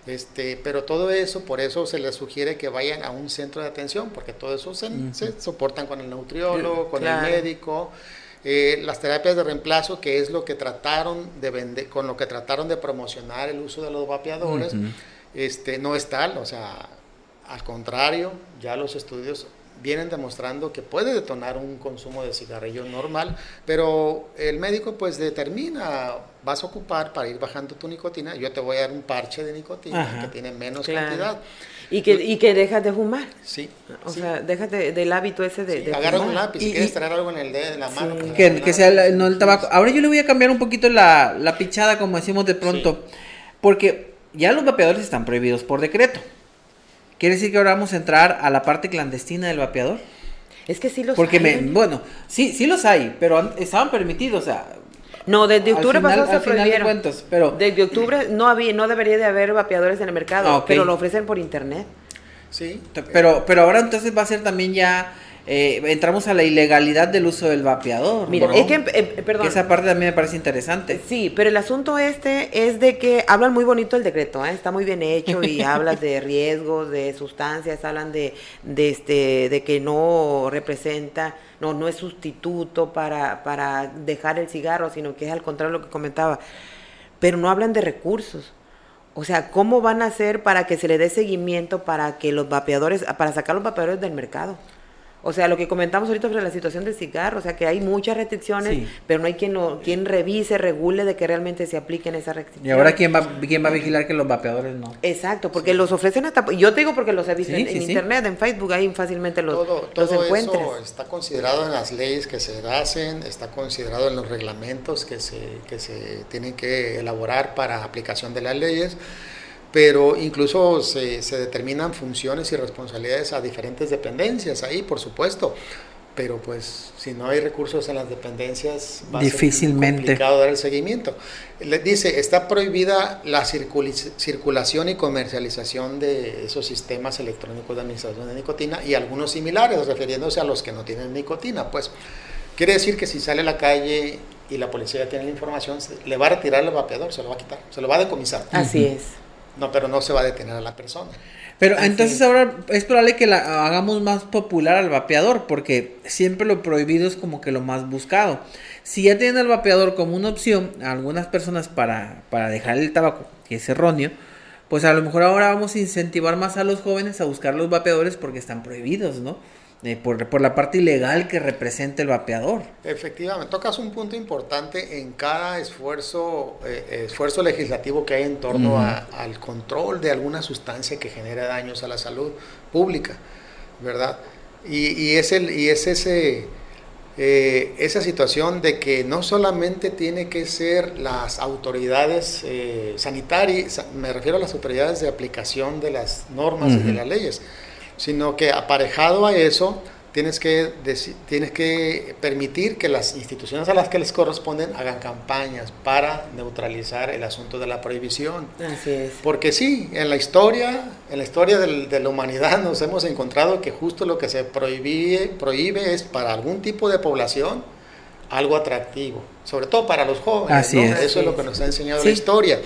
Este, pero todo eso, por eso se les sugiere que vayan a un centro de atención, porque todo eso se, soportan con el nutriólogo, con el médico. Eh, las terapias de reemplazo, que es lo que trataron de vender, con lo que trataron de promocionar el uso de los vapeadores este, no es tal, o sea, al contrario, ya los estudios vienen demostrando que puede detonar un consumo de cigarrillo normal, pero el médico pues determina, vas a ocupar para ir bajando tu nicotina, yo te voy a dar un parche de nicotina que tiene menos cantidad. Y que, y que dejas de fumar. Sí. O sea, déjate del hábito ese de, sí, Agarra un lápiz, si quieres traer algo en el dedo, en la mano. Que, que sea el, no el tabaco. Ahora yo le voy a cambiar un poquito la, la pichada, como decimos de pronto, porque ya los vapeadores están prohibidos por decreto. ¿Quiere decir que ahora vamos a entrar a la parte clandestina del vapeador? Es que sí los Porque hay. Me, bueno, sí, sí los hay, pero estaban permitidos, o sea... No, desde octubre pasado se prohibieron. De pero, desde octubre no había, no debería de haber vapeadores en el mercado, ah, pero lo ofrecen por internet. Sí. Pero, pero ahora entonces va a ser también ya eh, entramos a la ilegalidad del uso del vapeador. Mira, es que, eh, perdón. esa parte también me parece interesante. Sí, pero el asunto este es de que hablan muy bonito el decreto, ¿eh? está muy bien hecho y hablas de riesgos, de sustancias, hablan de, de, este, de que no representa, no, no es sustituto para, para dejar el cigarro, sino que es al contrario lo que comentaba. Pero no hablan de recursos. O sea, ¿cómo van a hacer para que se le dé seguimiento para que los vapeadores, para sacar los vapeadores del mercado? O sea, lo que comentamos ahorita sobre la situación del cigarro, o sea, que hay muchas restricciones, pero no hay quien lo, quien revise, regule de que realmente se apliquen esas restricciones. ¿Y ahora quién va, quién va a vigilar que los vapeadores no? Exacto, porque los ofrecen hasta... Yo te digo porque los he visto en, internet, en Facebook, ahí fácilmente los, todo, todo Eso está considerado en las leyes que se hacen, está considerado en los reglamentos que se, que se tienen que elaborar para aplicación de las leyes pero incluso se, se, determinan funciones y responsabilidades a diferentes dependencias ahí, por supuesto. pero pues si no hay recursos en las dependencias va difícilmente a ser complicado dar el seguimiento. Le dice, está prohibida la circulación y comercialización de esos sistemas electrónicos de administración de nicotina y algunos similares, refiriéndose a los que no tienen nicotina, pues quiere decir que si sale a la calle y la policía tiene la información, le va a retirar el vapeador, se lo va a quitar, se lo va a decomisar. Así es. No, pero no se va a detener a la persona. Pero entonces ahora es probable que la hagamos más popular al vapeador, porque siempre lo prohibido es como que lo más buscado. Si ya tienen al vapeador como una opción, a algunas personas para, para dejar el tabaco, que es erróneo, pues a lo mejor ahora vamos a incentivar más a los jóvenes a buscar los vapeadores porque están prohibidos, ¿no? Eh, por, por, la parte ilegal que representa el vapeador. Efectivamente, tocas un punto importante en cada esfuerzo, eh, esfuerzo legislativo que hay en torno al control de alguna sustancia que genera daños a la salud pública, ¿verdad? Y, es, el, y es ese, eh, esa situación de que no solamente tiene que ser las autoridades sanitarias, me refiero a las autoridades de aplicación de las normas y de las leyes, sino que aparejado a eso tienes que, tienes que permitir que las instituciones a las que les corresponden hagan campañas para neutralizar el asunto de la prohibición. Así es. Porque sí, en la historia, en la historia de la humanidad nos hemos encontrado que justo lo que se prohíbe, prohíbe es para algún tipo de población algo atractivo, sobre todo para los jóvenes. Eso es lo que nos ha enseñado la historia.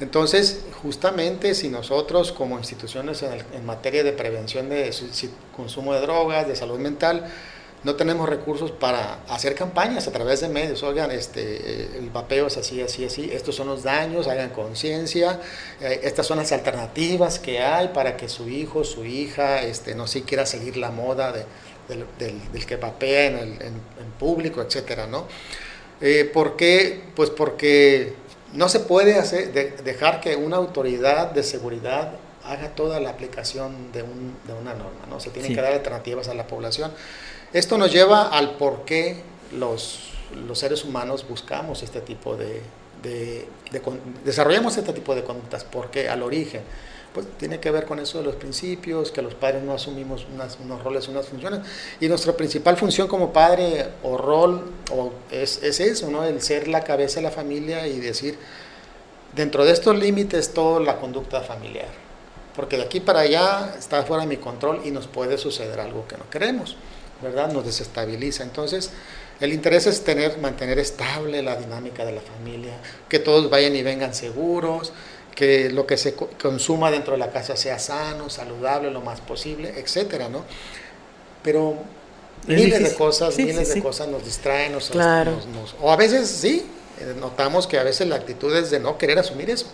Entonces, justamente si nosotros como instituciones en, materia de prevención de consumo de drogas, de salud mental, no tenemos recursos para hacer campañas a través de medios. Oigan, este, eh, el vapeo es así, así, así. Estos son los daños, hagan conciencia. Eh, estas son las alternativas que hay para que su hijo, su hija, este, no si quiera seguir la moda del, que vapea en, el, público, etcétera, ¿no? Eh, ¿Por qué? Pues porque no se puede hacer, dejar que una autoridad de seguridad haga toda la aplicación de, una norma, ¿no? Se tienen que dar alternativas a la población. Esto nos lleva al por qué los, los seres humanos buscamos este tipo de, desarrollamos este tipo de conductas, porque al origen pues tiene que ver con eso de los principios, que los padres no asumimos unos roles, unas funciones. Y nuestra principal función como padre o rol o es, es, eso, ¿no? El ser la cabeza de la familia y decir, dentro de estos límites, toda la conducta familiar. Porque de aquí para allá está fuera de mi control y nos puede suceder algo que no queremos, ¿verdad? Nos desestabiliza. Entonces, el interés es tener, mantener estable la dinámica de la familia, que todos vayan y vengan seguros, que lo que se consuma dentro de la casa sea sano, saludable, lo más posible, etcétera, ¿no? Pero miles de cosas, miles de cosas nos distraen, nos, o a veces sí, eh, notamos que a veces la actitud es de no querer asumir eso.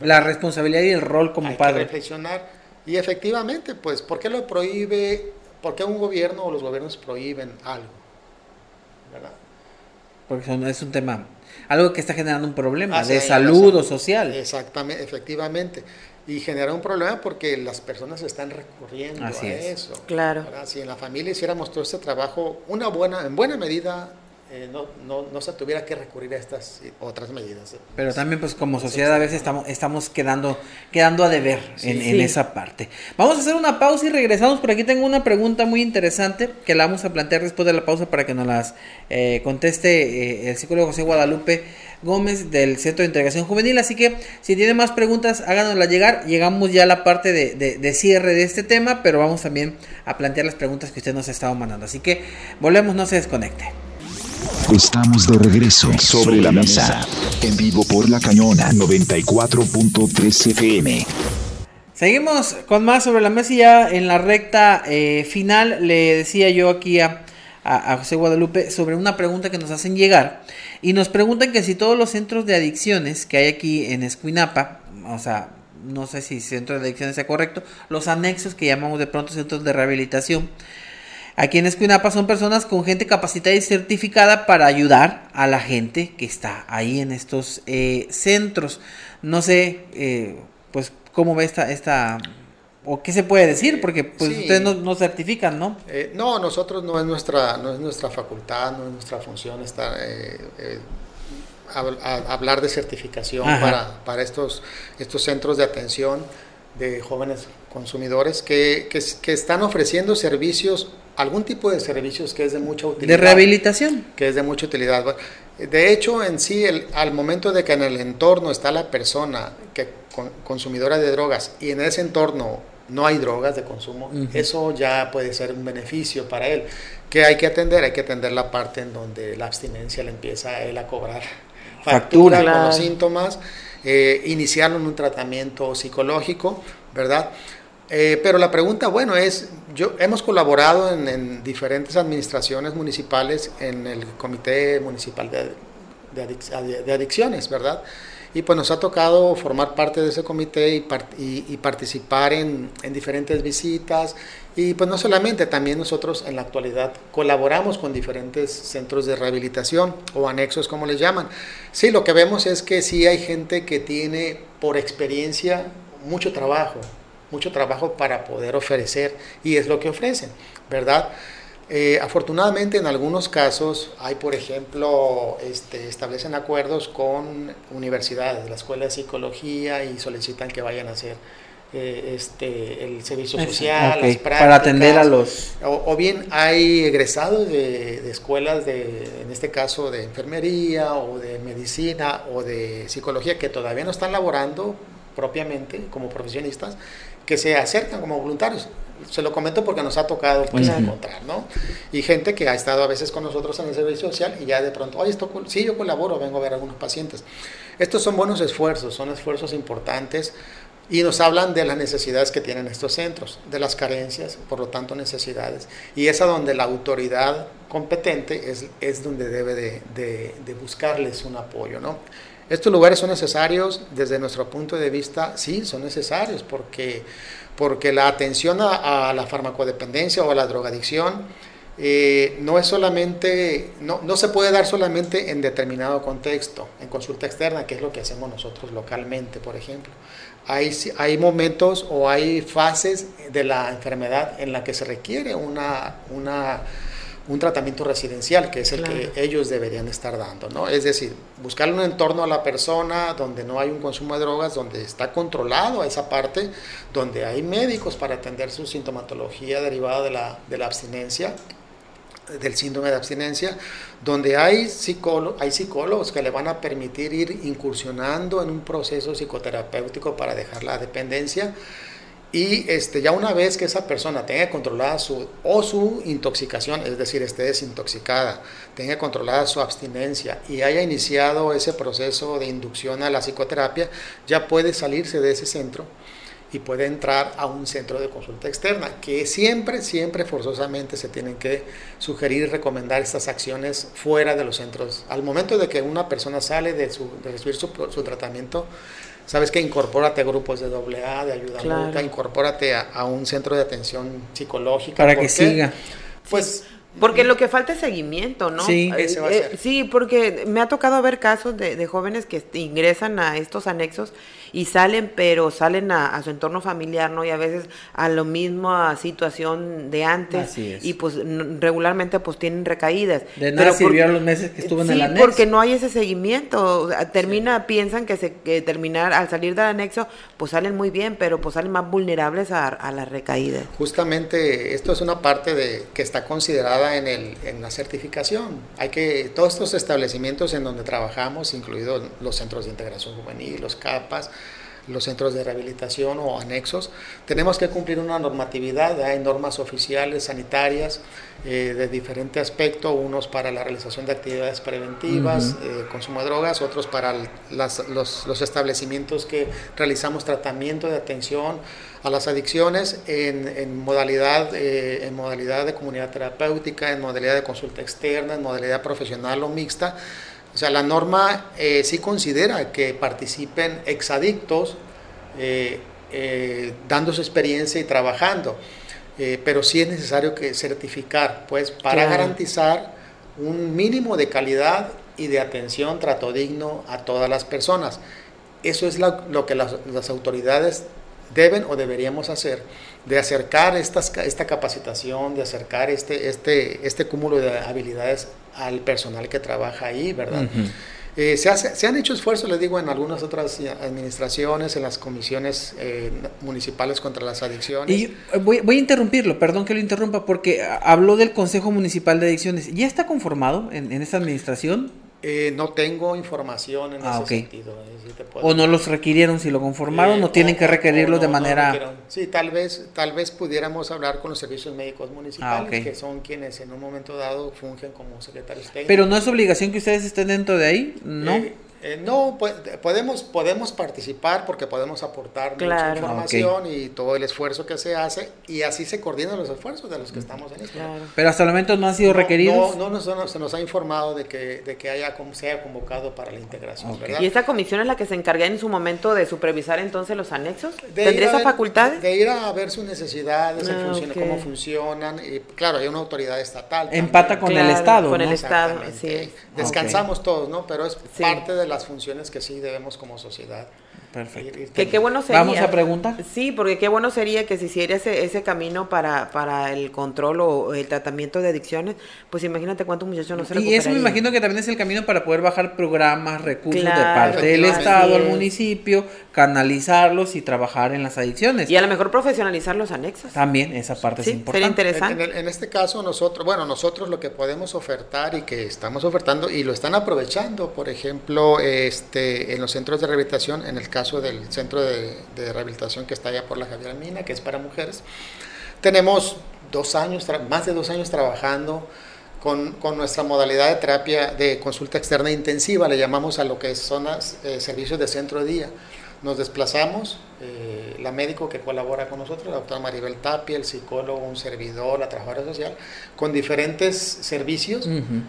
La responsabilidad y el rol como Hay padre. Que reflexionar y efectivamente, pues, ¿por qué lo prohíbe? ¿Por qué un gobierno o los gobiernos prohíben algo? ¿Verdad? Porque es un tema algo que está generando un problema de salud o social. Exactamente, efectivamente. Y genera un problema porque las personas están recurriendo a eso. Claro. Si en la familia hiciéramos todo este trabajo, una buena, en buena medida eh, no, no, no, se tuviera que recurrir a estas otras medidas. Pero también pues como sociedad a veces estamos, estamos quedando, quedando a deber en, esa parte. Vamos a hacer una pausa y regresamos. Por aquí tengo una pregunta muy interesante que la vamos a plantear después de la pausa para que nos las eh, conteste eh, el psicólogo José Guadalupe Gómez del Centro de Integración Juvenil. Así que si tiene más preguntas, háganoslas llegar. Llegamos ya a la parte de, de, cierre de este tema, pero vamos también a plantear las preguntas que usted nos ha estado mandando. Así que volvemos, no se desconecte. Estamos de regreso sobre la mesa, en vivo por la cañona 94.3 FM. Seguimos con más sobre la mesa y ya en la recta eh, final le decía yo aquí a, a, José Guadalupe sobre una pregunta que nos hacen llegar y nos preguntan que si todos los centros de adicciones que hay aquí en Escuinapa, o sea, no sé si centro de adicciones sea correcto, los anexos que llamamos de pronto centros de rehabilitación, Aquí en Escuinapa son personas con gente capacitada y certificada para ayudar a la gente que está ahí en estos eh, centros. No sé, eh, pues, cómo ve esta, esta, o qué se puede decir, porque pues ustedes no, certifican, ¿no? Eh, no, nosotros no es nuestra, no es nuestra facultad, no es nuestra función estar hablar de certificación para, para estos, estos centros de atención de jóvenes consumidores que, que, están ofreciendo servicios, algún tipo de servicios que es de mucha utilidad. De rehabilitación. Que es de mucha utilidad. De hecho, en sí, el, al momento de que en el entorno está la persona que consumidora de drogas y en ese entorno no hay drogas de consumo, eso ya puede ser un beneficio para él. que hay que atender? Hay que atender la parte en donde la abstinencia le empieza a él a cobrar factura, con los síntomas, eh, iniciarlo en un tratamiento psicológico, ¿verdad? Eh, pero la pregunta, bueno, es, yo hemos colaborado en, diferentes administraciones municipales en el Comité Municipal de, Adicciones, ¿verdad? Y pues nos ha tocado formar parte de ese comité y, participar en, diferentes visitas. Y pues no solamente, también nosotros en la actualidad colaboramos con diferentes centros de rehabilitación o anexos, como les llaman. Sí, lo que vemos es que sí hay gente que tiene por experiencia mucho trabajo, mucho trabajo para poder ofrecer y es lo que ofrecen, ¿verdad? Eh, afortunadamente en algunos casos hay, por ejemplo, este, establecen acuerdos con universidades, la escuela de psicología y solicitan que vayan a hacer eh, este, el servicio social, las prácticas, para atender a los... O, bien hay egresados de, de, escuelas, de, en este caso de enfermería o de medicina o de psicología que todavía no están laborando propiamente como profesionistas, que se acercan como voluntarios. Se lo comento porque nos ha tocado pues, encontrar, ¿no? Y gente que ha estado a veces con nosotros en el servicio social y ya de pronto, oye, esto, sí, yo colaboro, vengo a ver a algunos pacientes. Estos son buenos esfuerzos, son esfuerzos importantes y nos hablan de las necesidades que tienen estos centros, de las carencias, por lo tanto necesidades. Y es a donde la autoridad competente es, es donde debe de, de, de buscarles un apoyo, ¿no? Estos lugares son necesarios desde nuestro punto de vista, sí, son necesarios porque, porque la atención a, la farmacodependencia o a la drogadicción eh, no es solamente, no, no, se puede dar solamente en determinado contexto, en consulta externa, que es lo que hacemos nosotros localmente, por ejemplo. Hay, hay momentos o hay fases de la enfermedad en la que se requiere una, una un tratamiento residencial, que es el que ellos deberían estar dando, ¿no? Es decir, buscar un entorno a la persona donde no hay un consumo de drogas, donde está controlado esa parte, donde hay médicos para atender su sintomatología derivada de la, de la abstinencia, del síndrome de abstinencia, donde hay, hay psicólogos que le van a permitir ir incursionando en un proceso psicoterapéutico para dejar la dependencia, y este, ya una vez que esa persona tenga controlada su, o su intoxicación, es decir, esté desintoxicada, tenga controlada su abstinencia y haya iniciado ese proceso de inducción a la psicoterapia, ya puede salirse de ese centro y puede entrar a un centro de consulta externa, que siempre, siempre forzosamente se tienen que sugerir y recomendar estas acciones fuera de los centros. Al momento de que una persona sale de, su, de recibir su, su tratamiento, ¿Sabes que Incorpórate a grupos de AA, de ayuda claro. incorpórate a, un centro de atención psicológica. Para que siga. Pues porque lo que falta es seguimiento, ¿no? Sí, eh, eh, sí, porque me ha tocado ver casos de, de, jóvenes que ingresan a estos anexos y salen, pero salen a, su entorno familiar, ¿no? Y a veces a lo mismo a situación de antes. Y pues regularmente pues tienen recaídas. De nada sirvieron los meses que estuvo en el anexo. porque no hay ese seguimiento. termina, piensan que, se, que terminar, al salir del anexo, pues salen muy bien, pero pues salen más vulnerables a, a las recaídas. Justamente esto es una parte de que está considerada en, el, en la certificación. Hay que, todos estos establecimientos en donde trabajamos, incluidos los centros de integración juvenil, los CAPAS, los centros de rehabilitación o anexos, tenemos que cumplir una normatividad, hay normas oficiales sanitarias eh, de diferente aspecto, unos para la realización de actividades preventivas, eh, consumo de drogas, otros para los, establecimientos que realizamos tratamiento de atención a las adicciones en, modalidad, eh, en modalidad de comunidad terapéutica, en modalidad de consulta externa, en modalidad profesional o mixta o sea, la norma eh, sí considera que participen exadictos eh, eh, dando su experiencia y trabajando, pero sí es necesario que certificar, pues, para garantizar un mínimo de calidad y de atención, trato digno a todas las personas. Eso es lo, que las, las, autoridades deben o deberíamos hacer, de acercar estas, esta capacitación, de acercar este, este, este cúmulo de habilidades al personal que trabaja ahí, ¿verdad? Eh, se, hace, se, han hecho esfuerzos, les digo, en algunas otras administraciones, en las comisiones eh, municipales contra las adicciones. Y voy, voy, a interrumpirlo, perdón que lo interrumpa, porque habló del Consejo Municipal de Adicciones. ¿Ya está conformado en, en esta administración? Eh, no tengo información en ah, ese sentido. Eh, o no los requirieron, si lo conformaron, no tienen que requerirlo de manera... sí, tal vez, tal vez pudiéramos hablar con los servicios médicos municipales, ah, que son quienes en un momento dado fungen como secretarios técnicos. Pero no es obligación que ustedes estén dentro de ahí, ¿no? Eh, eh, no, podemos, podemos participar porque podemos aportar mucha información y todo el esfuerzo que se hace y así se coordinan los esfuerzos de los que estamos en esto. Pero hasta el momento no han sido requeridos. No, no, se nos ha informado de que, de que haya, se haya convocado para la integración. ¿Y esta comisión es la que se encarga en su momento de supervisar entonces los anexos? ¿Tendría esa facultad? De ir a ver sus necesidades, ah, cómo funcionan. Y claro, hay una autoridad estatal. Empata con el Estado. Con el Estado, sí. Descansamos todos, ¿no? Pero es parte de las funciones que sí debemos como sociedad. Perfecto. Que qué bueno sería. Vamos a preguntar. Sí, porque qué bueno sería que se hiciera ese, ese camino para, para el control o el tratamiento de adicciones. Pues imagínate cuántos muchachos no se Y eso me imagino que también es el camino para poder bajar programas, recursos de parte del Estado al municipio, canalizarlos y trabajar en las adicciones. Y a lo mejor profesionalizar los anexos. También esa parte es importante. Sería interesante. En, en, este caso nosotros, bueno, nosotros lo que podemos ofertar y que estamos ofertando y lo están aprovechando, por ejemplo, este, en los centros de rehabilitación, en el caso del centro de, rehabilitación que está allá por la Javier Mina, que es para mujeres. Tenemos dos años, más de dos años trabajando con, con, nuestra modalidad de terapia de consulta externa intensiva, le llamamos a lo que son los eh, servicios de centro de día. Nos desplazamos, eh, la médico que colabora con nosotros, la doctora Maribel Tapia, el psicólogo, un servidor, la trabajadora social, con diferentes servicios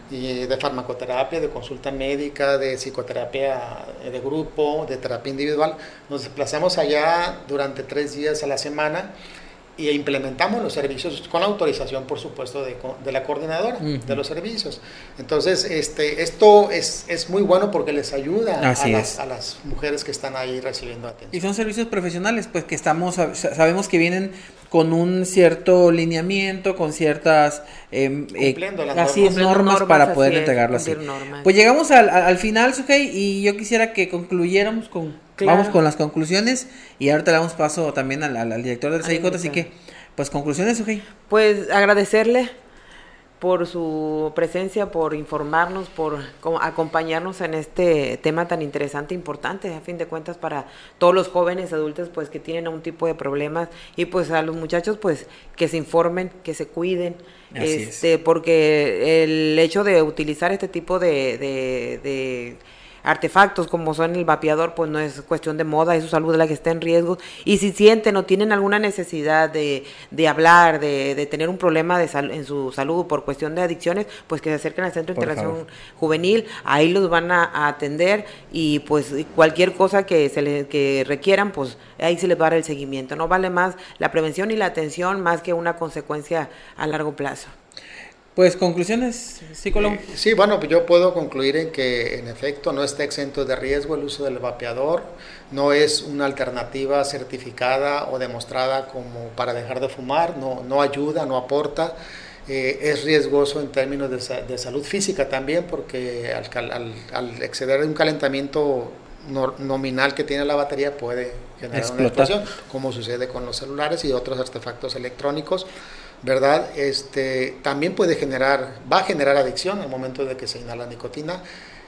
y de farmacoterapia, de consulta médica, de psicoterapia de grupo, de terapia individual. Nos desplazamos allá durante tres días a la semana y implementamos los servicios con la autorización, por supuesto, de, de la coordinadora de los servicios. Entonces, este, esto es, es muy bueno porque les ayuda a las, a las, mujeres que están ahí recibiendo atención. Y son servicios profesionales, pues que estamos, sabemos que vienen con un cierto lineamiento, con ciertas eh, las así normas, normas, para poder entregarlo así. Pues llegamos al, al final, Sujei, y yo quisiera que concluyéramos con Vamos con las conclusiones y ahorita le damos paso también al, director del CIJ, así que, pues conclusiones, ok. Pues agradecerle por su presencia, por informarnos, por acompañarnos en este tema tan interesante e importante, a fin de cuentas, para todos los jóvenes adultos pues que tienen algún tipo de problemas y pues a los muchachos pues que se informen, que se cuiden, este, porque el hecho de utilizar este tipo de, de artefactos como son el vapeador, pues no es cuestión de moda, es su salud la que está en riesgo. Y si sienten o tienen alguna necesidad de, de hablar, de, de, tener un problema de sal, en su salud por cuestión de adicciones, pues que se acerquen al Centro de Integración Juvenil, ahí los van a, atender y pues cualquier cosa que se le, que requieran, pues ahí se les va a dar el seguimiento. No vale más la prevención y la atención más que una consecuencia a largo plazo. Pues conclusiones, psicólogo. Eh, sí, bueno, yo puedo concluir en que en efecto no está exento de riesgo el uso del vapeador, no es una alternativa certificada o demostrada como para dejar de fumar, no, no ayuda, no aporta. Eh, es riesgoso en términos de, salud física también porque al, al, exceder un calentamiento nominal que tiene la batería puede generar una explosión, como sucede con los celulares y otros artefactos electrónicos. ¿Verdad? Este, también puede generar, va a generar adicción al momento de que se inhala nicotina.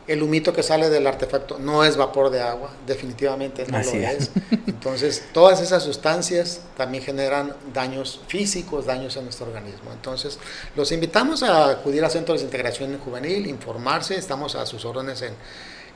El humito que sale del artefacto no es vapor de agua, definitivamente no lo es. Entonces, todas esas sustancias también generan daños físicos, daños en nuestro organismo. Entonces, los invitamos a acudir a centros de integración juvenil, informarse, estamos a sus órdenes en,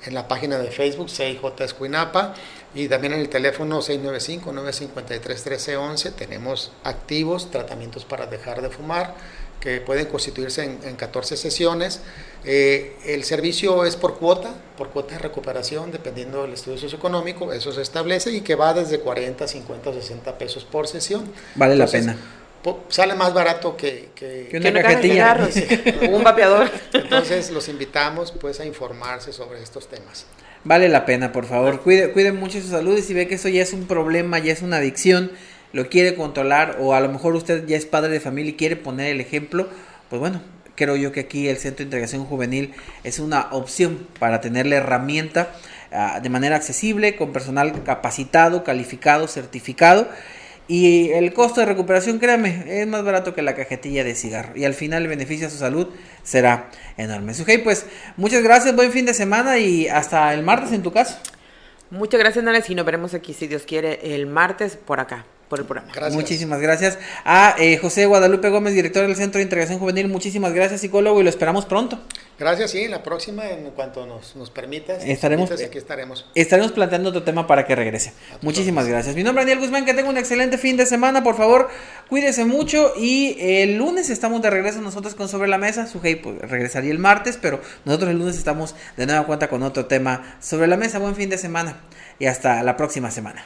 en la página de Facebook, CIJ Escuinapa y también en el teléfono 695-953-1311 tenemos activos tratamientos para dejar de fumar que pueden constituirse en, 14 sesiones. Eh, el servicio es por cuota, por cuota de recuperación, dependiendo del estudio socioeconómico, eso se establece y que va desde 40, 50 o 60 pesos por sesión. Vale la pena. Sale más barato que, que, una cajetilla. un vapeador. Entonces los invitamos pues a informarse sobre estos temas. Vale la pena, por favor. Cuide, cuide mucho su salud y si ve que eso ya es un problema, ya es una adicción, lo quiere controlar o a lo mejor usted ya es padre de familia y quiere poner el ejemplo, pues bueno, creo yo que aquí el Centro de Integración Juvenil es una opción para tener la herramienta ah, de manera accesible, con personal capacitado, calificado, certificado. Y el costo de recuperación, créame, es más barato que la cajetilla de cigarro. Y al final el beneficio a su salud será enorme. Sujei, pues muchas gracias, buen fin de semana y hasta el martes en tu caso. Muchas gracias, Nales, y nos veremos aquí, si Dios quiere, el martes por acá por el programa. Muchísimas gracias a eh, José Guadalupe Gómez, director del Centro de Integración Juvenil. Muchísimas gracias, psicólogo, y lo esperamos pronto. Gracias, sí, la próxima, en cuanto nos, nos permitas. Estaremos, aquí estaremos. Estaremos planteando otro tema para que regrese. Muchísimas gracias. Mi nombre es Daniel Guzmán, que tenga un excelente fin de semana. Por favor, cuídese mucho y el lunes estamos de regreso nosotros con Sobre la Mesa. Sujei pues, regresaría el martes, pero nosotros el lunes estamos de nueva cuenta con otro tema sobre la mesa. Buen fin de semana y hasta la próxima semana.